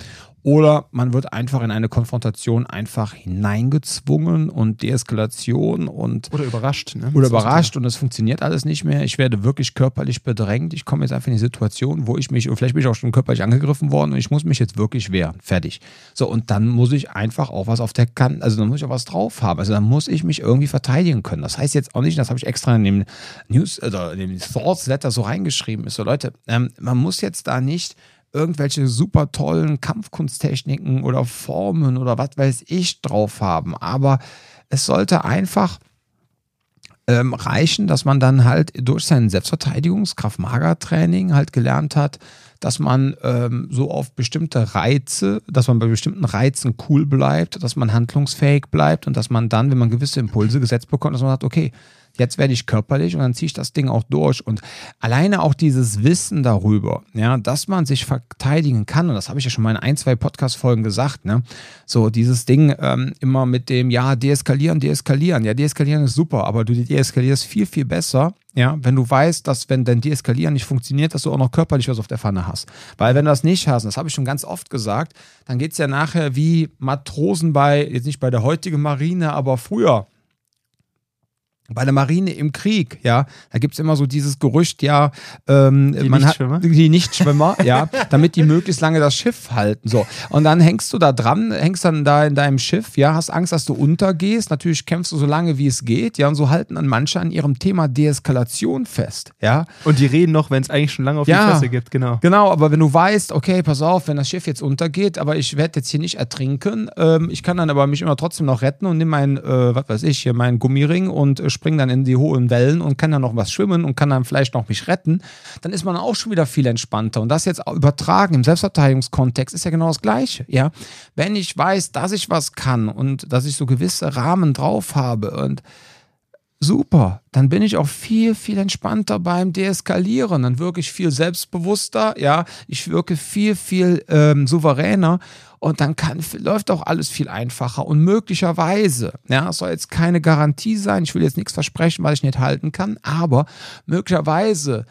Oder man wird einfach in eine Konfrontation einfach hineingezwungen und Deeskalation und Oder überrascht, ne? oder überrascht und es funktioniert alles nicht mehr. Ich werde wirklich körperlich bedrängt. Ich komme jetzt einfach in die Situation, wo ich mich, und vielleicht bin ich auch schon körperlich angegriffen worden und ich muss mich jetzt wirklich wehren. Fertig. So, und dann muss ich einfach auch was auf der Kante, also dann muss ich auch was drauf haben. Also dann muss ich mich irgendwie verteidigen können. Das heißt jetzt auch nicht, das habe ich extra in dem News, oder in dem Thoughts Letter so reingeschrieben, ist so, Leute, ähm, man muss jetzt da nicht irgendwelche super tollen Kampfkunsttechniken oder Formen oder was weiß ich drauf haben. Aber es sollte einfach ähm, reichen, dass man dann halt durch sein Selbstverteidigungs-Kraft-Mager-Training halt gelernt hat, dass man ähm, so auf bestimmte Reize, dass man bei bestimmten Reizen cool bleibt, dass man handlungsfähig bleibt und dass man dann, wenn man gewisse Impulse gesetzt bekommt, dass man sagt, okay, jetzt werde ich körperlich und dann ziehe ich das Ding auch durch. Und alleine auch dieses Wissen darüber, ja, dass man sich verteidigen kann, und das habe ich ja schon mal in ein, zwei Podcast-Folgen gesagt, ne? So, dieses Ding ähm, immer mit dem, ja, deeskalieren, deeskalieren. Ja, deeskalieren ist super, aber du deeskalierst viel, viel besser, ja, wenn du weißt, dass wenn dein Deeskalieren nicht funktioniert, dass du auch noch körperlich was auf der Pfanne hast. Weil wenn du das nicht hast, das habe ich schon ganz oft gesagt, dann geht es ja nachher wie Matrosen bei, jetzt nicht bei der heutigen Marine, aber früher bei der Marine im Krieg, ja, da gibt es immer so dieses Gerücht, ja, ähm, Die man Nichtschwimmer? hat die Nichtschwimmer, [LAUGHS] ja, damit die möglichst lange das Schiff halten. So. Und dann hängst du da dran, hängst dann da in deinem Schiff, ja, hast Angst, dass du untergehst. Natürlich kämpfst du so lange, wie es geht, ja, und so halten dann manche an ihrem Thema Deeskalation fest, ja. Und die reden noch, wenn es eigentlich schon lange auf Ja. die Fresse gibt, genau. Genau, aber wenn du weißt, okay, pass auf, wenn das Schiff jetzt untergeht, aber ich werde jetzt hier nicht ertrinken, ähm, ich kann dann aber mich immer trotzdem noch retten und nimm meinen, äh, was weiß ich, hier meinen Gummiring und äh, spring dann in die hohen Wellen und kann dann noch was schwimmen und kann dann vielleicht noch mich retten, dann ist man auch schon wieder viel entspannter. Und das jetzt übertragen im Selbstverteidigungskontext ist ja genau das Gleiche, ja. Wenn ich weiß, dass ich was kann und dass ich so gewisse Rahmen drauf habe und super, dann bin ich auch viel, viel entspannter beim Deeskalieren. Dann wirke ich viel selbstbewusster, ja, ich wirke viel, viel ähm, souveräner und dann kann, läuft auch alles viel einfacher. Und möglicherweise, ja, es soll jetzt keine Garantie sein, ich will jetzt nichts versprechen, was ich nicht halten kann, aber möglicherweise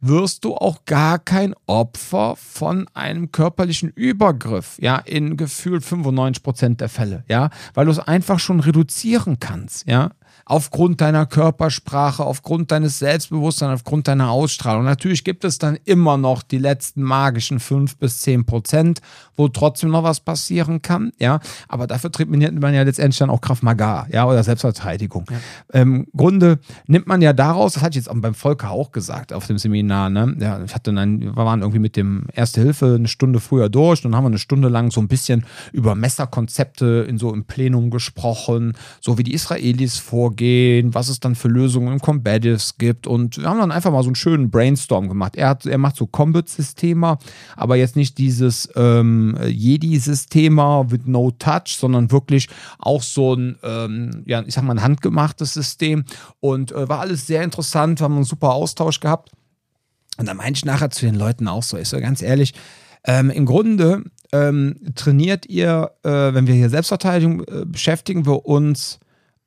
wirst du auch gar kein Opfer von einem körperlichen Übergriff, ja, in gefühlt 95 Prozent der Fälle, ja, weil du es einfach schon reduzieren kannst, ja, aufgrund deiner Körpersprache, aufgrund deines Selbstbewusstseins, aufgrund deiner Ausstrahlung. Natürlich gibt es dann immer noch die letzten magischen 5 bis 10 Prozent, wo trotzdem noch was passieren kann, ja, aber dafür trainiert man ja letztendlich dann auch Kraft Maga, ja, oder Selbstverteidigung. Ähm, Im Grunde nimmt man ja daraus, das hatte ich jetzt auch beim Volker auch gesagt auf dem Seminar, ne, ja, ich hatte dann, wir waren irgendwie mit dem Erste Hilfe eine Stunde früher durch, dann haben wir eine Stunde lang so ein bisschen über Messerkonzepte in so im Plenum gesprochen, so wie die Israelis vorgehen, was es dann für Lösungen im Combatives gibt und wir haben dann einfach mal so einen schönen Brainstorm gemacht. Er, hat, er macht so Combat-Systeme, aber jetzt nicht dieses ähm, Jedi-Systema mit No Touch, sondern wirklich auch so ein, ähm, ja, ich sag mal, ein handgemachtes System und äh, war alles sehr interessant, wir haben einen super Austausch gehabt. Und dann meinte ich nachher zu den Leuten auch so, ich so ganz ehrlich, ähm, im Grunde ähm, trainiert ihr, äh, wenn wir hier Selbstverteidigung äh, beschäftigen wir uns,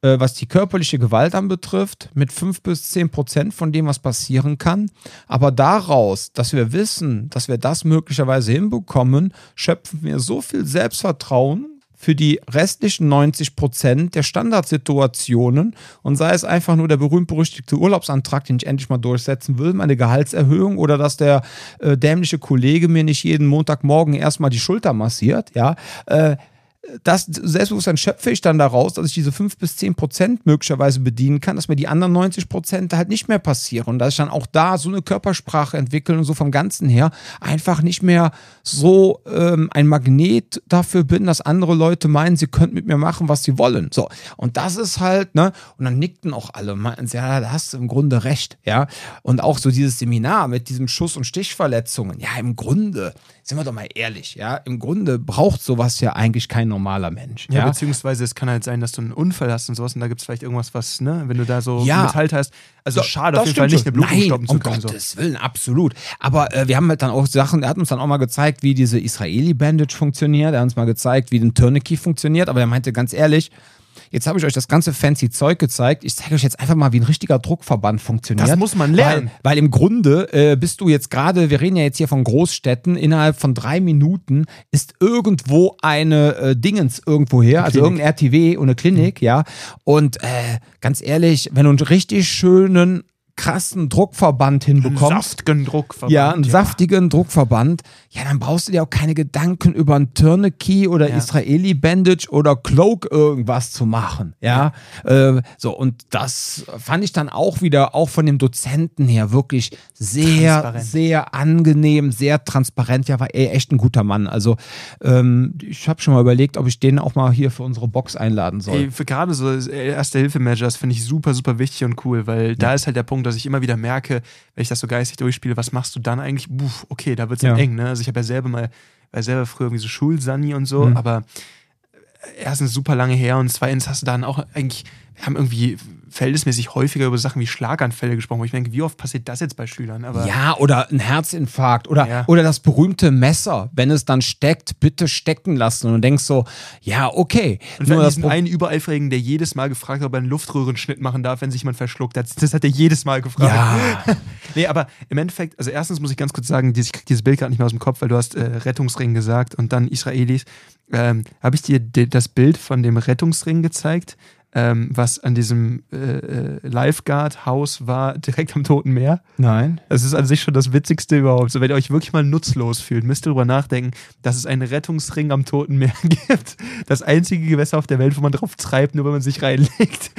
äh, was die körperliche Gewalt anbetrifft, mit 5 bis 10 Prozent von dem, was passieren kann. Aber daraus, dass wir wissen, dass wir das möglicherweise hinbekommen, schöpfen wir so viel Selbstvertrauen für die restlichen 90 Prozent der Standardsituationen und sei es einfach nur der berühmt-berüchtigte Urlaubsantrag, den ich endlich mal durchsetzen will, meine Gehaltserhöhung oder dass der äh, dämliche Kollege mir nicht jeden Montagmorgen erstmal die Schulter massiert, ja, äh, das Selbstbewusstsein schöpfe ich dann daraus, dass ich diese 5 bis 10 Prozent möglicherweise bedienen kann, dass mir die anderen 90 Prozent halt nicht mehr passieren und dass ich dann auch da so eine Körpersprache entwickle und so vom Ganzen her einfach nicht mehr so ähm, ein Magnet dafür bin, dass andere Leute meinen, sie könnten mit mir machen, was sie wollen. So. Und das ist halt, ne, und dann nickten auch alle, meinten, ja, da hast du im Grunde recht, ja. Und auch so dieses Seminar mit diesem Schuss- und Stichverletzungen, ja, im Grunde, sind wir doch mal ehrlich, ja, im Grunde braucht sowas ja eigentlich kein normaler Mensch. Ja, Ja, beziehungsweise es kann halt sein, dass du einen Unfall hast und sowas und da gibt es vielleicht irgendwas, was, ne, wenn du da so Ja. Metall hast. Also So, schade auf jeden Fall nicht eine schon. Blutung stoppen Nein, zu können. Um So. Gottes Willen, absolut. Aber äh, wir haben halt dann auch Sachen, er hat uns dann auch mal gezeigt, wie diese Israeli-Bandage funktioniert. Er hat uns mal gezeigt, wie ein Tourniquet funktioniert. Aber er meinte ganz ehrlich, jetzt habe ich euch das ganze fancy Zeug gezeigt. Ich zeige euch jetzt einfach mal, wie ein richtiger Druckverband funktioniert. Das muss man lernen. Weil, weil im Grunde äh, bist du jetzt gerade, wir reden ja jetzt hier von Großstädten, innerhalb von drei Minuten ist irgendwo eine äh, Dingens irgendwo her, also Klinik. irgendein RTW und eine Klinik, ja. Und äh, ganz ehrlich, wenn du einen richtig schönen, krassen Druckverband hinbekommst, Saftgen Druckverband. ja, einen saftigen Druckverband, ja, dann brauchst du dir auch keine Gedanken über ein Tourniquet oder Ja. Israeli Bandage oder Cloak irgendwas zu machen, ja. Äh, so, und das fand ich dann auch wieder, auch von dem Dozenten her, wirklich sehr, sehr angenehm, sehr transparent. Ja, war eh echt ein guter Mann. Also, ähm, ich habe schon mal überlegt, ob ich den auch mal hier für unsere Box einladen soll. Ey, für gerade so Erste-Hilfe-Measures finde ich super, super wichtig und cool, weil da ist halt der Punkt, dass ich immer wieder merke, wenn ich das so geistig durchspiele, was machst du dann eigentlich? Uff, okay, da wird es Ja. eng, ne? Also ich habe ja selber mal, war selber früher irgendwie so Schulsani und so, Mhm. aber erstens super lange her und zweitens hast du dann auch eigentlich, wir haben irgendwie verhältnismäßig häufiger über Sachen wie Schlaganfälle gesprochen, wo ich denke, wie oft passiert das jetzt bei Schülern? Aber Ja, oder ein Herzinfarkt oder, Ja. oder das berühmte Messer, wenn es dann steckt, bitte stecken lassen und du denkst so, ja, okay. Und Nur das diesen einen Übereifrigen, der jedes Mal gefragt hat, ob er einen Luftröhrenschnitt machen darf, wenn sich jemand verschluckt hat. Das hat er jedes Mal gefragt. ja, [LAUGHS] Nee, aber im Endeffekt, also erstens muss ich ganz kurz sagen, ich krieg dieses Bild gerade nicht mehr aus dem Kopf, weil du hast äh, Rettungsring gesagt und dann Israelis. Ähm, Habe ich dir das Bild von dem Rettungsring gezeigt, ähm, was an diesem äh, äh, Lifeguard-Haus war, [LAUGHS] direkt am Toten Meer? nein. Das ist an sich schon das Witzigste überhaupt. So, wenn ihr euch wirklich mal nutzlos fühlt, müsst ihr darüber nachdenken, dass es einen Rettungsring am Toten Meer [LAUGHS] gibt. Das einzige Gewässer auf der Welt, wo man drauf treibt, nur wenn man sich reinlegt.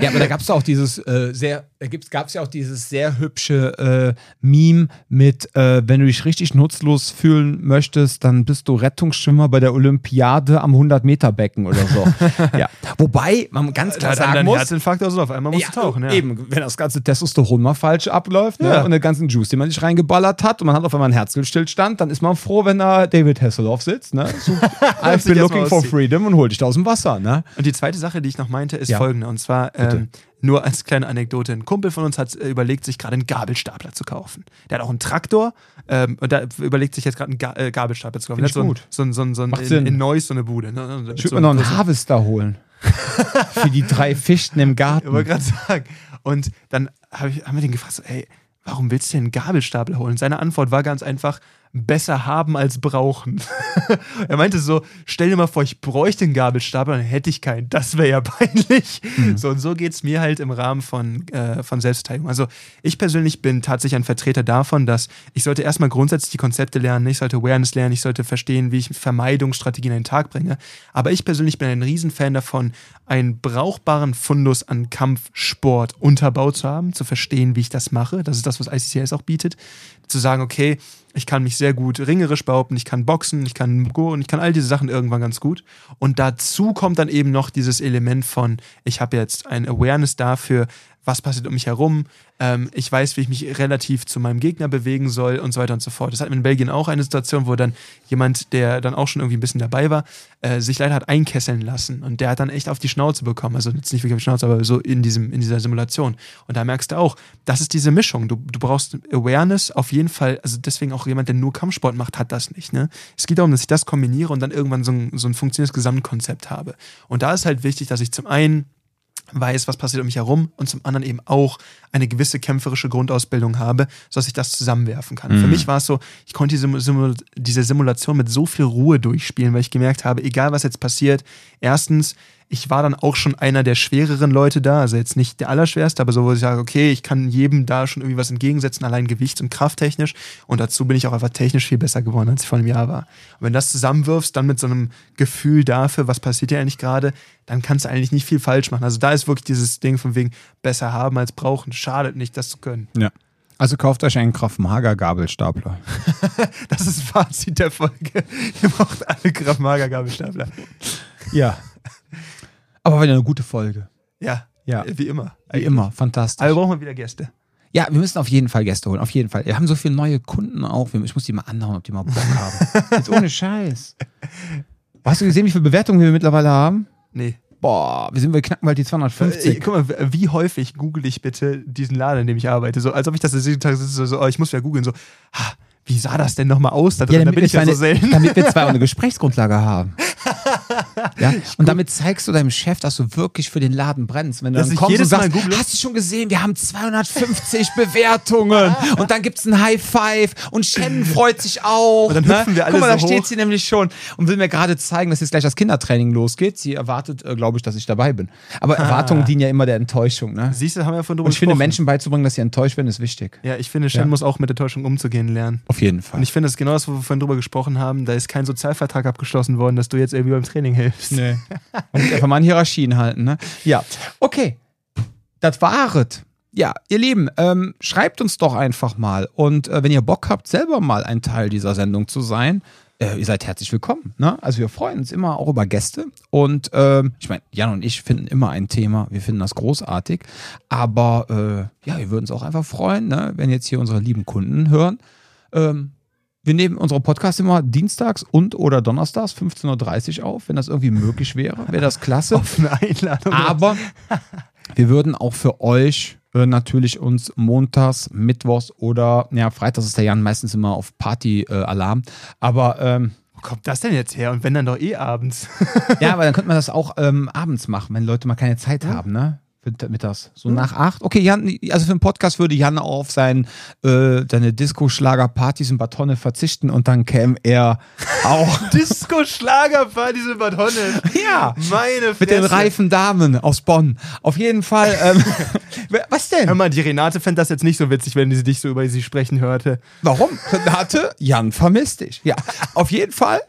Ja, aber da gab es auch dieses äh, sehr, da gab es ja auch dieses sehr hübsche äh, Meme mit, äh, wenn du dich richtig nutzlos fühlen möchtest, dann bist du Rettungsschwimmer bei der Olympiade am 100-Meter-Becken oder so. [LAUGHS] ja. Wobei man ganz klar Da dann sagen muss, Herzinfarkt oder so, auf einmal musst du tauchen. Ja. Eben, wenn das ganze Testosteron mal falsch abläuft ne? Ja. und den ganzen Juice, den man sich reingeballert hat und man hat auf einmal einen Herzstillstand, dann ist man froh, wenn da David Hasselhoff sitzt. Ne? So, [LAUGHS] I've been looking for freedom und hol dich da aus dem Wasser. Ne? Und die zweite Sache, die ich noch meinte, ist Ja. folgende. Und zwar, ähm, nur als kleine Anekdote: Ein Kumpel von uns hat äh, überlegt, sich gerade einen Gabelstapler zu kaufen. Der hat auch einen Traktor ähm, und der überlegt sich jetzt gerade einen Ga äh, Gabelstapler zu kaufen. Find ich so, ein- so, ein- so, ein- so ein in, in Neuss so eine Bude. Ne? Ich So würde mir noch einen Harvester holen. [LAUGHS] Für die drei Fichten im Ich wollte Garten. gerade sagen. Und dann hab ich, haben wir den gefragt, so, ey, warum willst du denn einen Gabelstapler holen? Seine Antwort war ganz einfach, besser haben als brauchen. [LAUGHS] er meinte so, stell dir mal vor, ich bräuchte einen Gabelstapler, dann hätte ich keinen. Das wäre ja [LAUGHS] peinlich. So, und so geht es mir halt im Rahmen von, äh, von Selbstverteidigung. Also ich persönlich bin tatsächlich ein Vertreter davon, dass ich sollte erstmal grundsätzlich die Konzepte lernen, ich sollte Awareness lernen, ich sollte verstehen, wie ich Vermeidungsstrategien in den Tag bringe. Aber ich persönlich bin ein Riesenfan davon, einen brauchbaren Fundus an Kampfsport unterbaut zu haben, zu verstehen, wie ich das mache. Das ist das, was ICCS auch bietet. Zu sagen, okay, ich kann mich sehr gut ringerisch behaupten, ich kann boxen, ich kann Go und ich kann all diese Sachen irgendwann ganz gut. Und dazu kommt dann eben noch dieses Element von, ich habe jetzt ein Awareness dafür, was passiert um mich herum. Ähm, ich weiß, wie ich mich relativ zu meinem Gegner bewegen soll und so weiter und so fort. Das hatten wir in Belgien auch eine Situation, wo dann jemand, der dann auch schon irgendwie ein bisschen dabei war, äh, sich leider hat einkesseln lassen. Und der hat dann echt auf die Schnauze bekommen. Also jetzt nicht wirklich auf die Schnauze, aber so in, diesem, in dieser Simulation. Und da merkst du auch, das ist diese Mischung. Du, du brauchst Awareness auf jeden Fall. Also deswegen auch jemand, der nur Kampfsport macht, hat das nicht. Ne? Es geht darum, dass ich das kombiniere und dann irgendwann so ein, so ein funktionierendes Gesamtkonzept habe. Und da ist halt wichtig, dass ich zum einen weiß, was passiert um mich herum und zum anderen eben auch eine gewisse kämpferische Grundausbildung habe, sodass ich das zusammenwerfen kann. Für Mhm. mich war es so, ich konnte diese, Simul diese Simulation mit so viel Ruhe durchspielen, weil ich gemerkt habe, egal was jetzt passiert, erstens, ich war dann auch schon einer der schwereren Leute da, also jetzt nicht der allerschwerste, aber so, wo ich sage, okay, ich kann jedem da schon irgendwie was entgegensetzen, allein gewichts- und krafttechnisch. Und dazu bin ich auch einfach technisch viel besser geworden, als ich vor einem Jahr war. Und wenn du das zusammenwirfst, dann mit so einem Gefühl dafür, was passiert hier eigentlich gerade, dann kannst du eigentlich nicht viel falsch machen. Also da ist wirklich dieses Ding von wegen besser haben als brauchen. Schadet nicht, das zu können. Ja. Also kauft euch einen Kraft-Mager Gabelstapler. [LAUGHS] Das ist Fazit der Folge. Ihr braucht alle Kraft-Mager-Gabelstapler. Ja. Aber ja eine gute Folge. Ja, Ja. wie immer. Wie immer, fantastisch. Aber wir brauchen wieder Gäste. Ja, wir müssen auf jeden Fall Gäste holen, auf jeden Fall. Wir haben so viele neue Kunden auch. Ich muss die mal anhauen, ob die mal Bock haben. [LAUGHS] Jetzt ohne Scheiß. Hast du gesehen, wie viele Bewertungen wir mittlerweile haben? Nee. Boah, wir sind wir knacken bald die Äh, 250. guck mal, wie häufig google ich bitte diesen Laden, in dem ich arbeite? So, als ob ich das jeden Tag sitze, so, oh, ich muss ja googeln, so, ha, wie sah das denn nochmal aus? Da, drin? da bin ich ja so eine, selten. damit wir zwei auch eine Gesprächsgrundlage haben. [LAUGHS] ja? Und damit zeigst du deinem Chef, dass du wirklich für den Laden brennst. Wenn du Dass dann kommst und sagst, hast du schon gesehen, wir haben 250 [LAUGHS] Bewertungen und dann gibt's ein High Five und Shannon [CLEARS THROAT] freut sich auch. Und dann ne? hüpfen wir alle Guck mal, da so steht hoch. sie nämlich schon und will mir gerade zeigen, dass jetzt gleich das Kindertraining losgeht. Sie erwartet, äh, glaube ich, dass ich dabei bin. Aber Erwartungen dienen ja immer der Enttäuschung. Ne? Siehst du, haben wir ja von drüber Und ich finde, gesprochen. Menschen beizubringen, dass sie enttäuscht werden, ist wichtig. Ja, ich finde, Shen Ja. muss auch mit der Täuschung umzugehen lernen. Auf jeden Fall. Und ich finde, das ist genau das, wo wir vorhin drüber gesprochen haben. Da ist kein Sozialvertrag abgeschlossen worden, dass du jetzt irgendwie beim Training hilfst. Nee. [LAUGHS] Man muss einfach mal an Hierarchien halten, ne? Ja. Okay. Das waret. Ja, ihr Lieben, ähm, schreibt uns doch einfach mal. Und äh, wenn ihr Bock habt, selber mal ein Teil dieser Sendung zu sein, äh, ihr seid herzlich willkommen. Ne? Also wir freuen uns immer auch über Gäste. Und ähm, ich meine, Jan und ich finden immer ein Thema. Wir finden das großartig. Aber äh, ja, wir würden uns auch einfach freuen, ne? wenn jetzt hier unsere lieben Kunden hören. Ähm, wir nehmen unsere Podcasts immer dienstags und oder donnerstags 15.30 Uhr auf. Wenn das irgendwie möglich wäre, wäre das klasse. Offene Einladung. Aber [LAUGHS] wir würden auch für euch äh, natürlich uns montags, mittwochs oder ja, freitags ist der Jan meistens immer auf Party-Alarm. aber ähm, Wo kommt das denn jetzt her? Und wenn dann doch eh abends. ja, aber dann [LAUGHS] könnte man das auch ähm, abends machen, wenn Leute mal keine Zeit haben, ne? Mittags. So nach acht. Okay, Jan, also für einen Podcast würde Jan auf sein, äh, seine Disco-Schlager-Partys in Batonne verzichten und dann käme er auch [LAUGHS] Disco-Schlagerparty sind Bad Honne. Ja. Meine Fresse. mit den reifen Damen aus Bonn. Auf jeden Fall. Ähm, [LAUGHS] was denn? Hör mal, die Renate fände das jetzt nicht so witzig, wenn sie dich so über sie sprechen hörte. Warum? Hatte Jan vermisst dich. Ja, auf jeden Fall.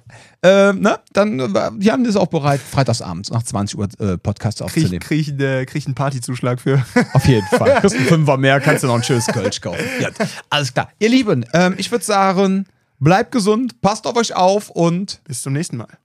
Ähm, ne? Dann, äh, Jan ist auch bereit, freitagsabends nach 20 Uhr äh, Podcasts Krieg, aufzunehmen. krieg, ich, äh, krieg ich einen Partyzuschlag für. [LAUGHS] Auf jeden Fall. Kriegst einen Fünfer mehr, kannst du noch ein schönes Kölsch kaufen. Ja, alles klar. Ihr Lieben, ähm, ich würde sagen, bleibt gesund, passt auf euch auf und Bis zum nächsten Mal.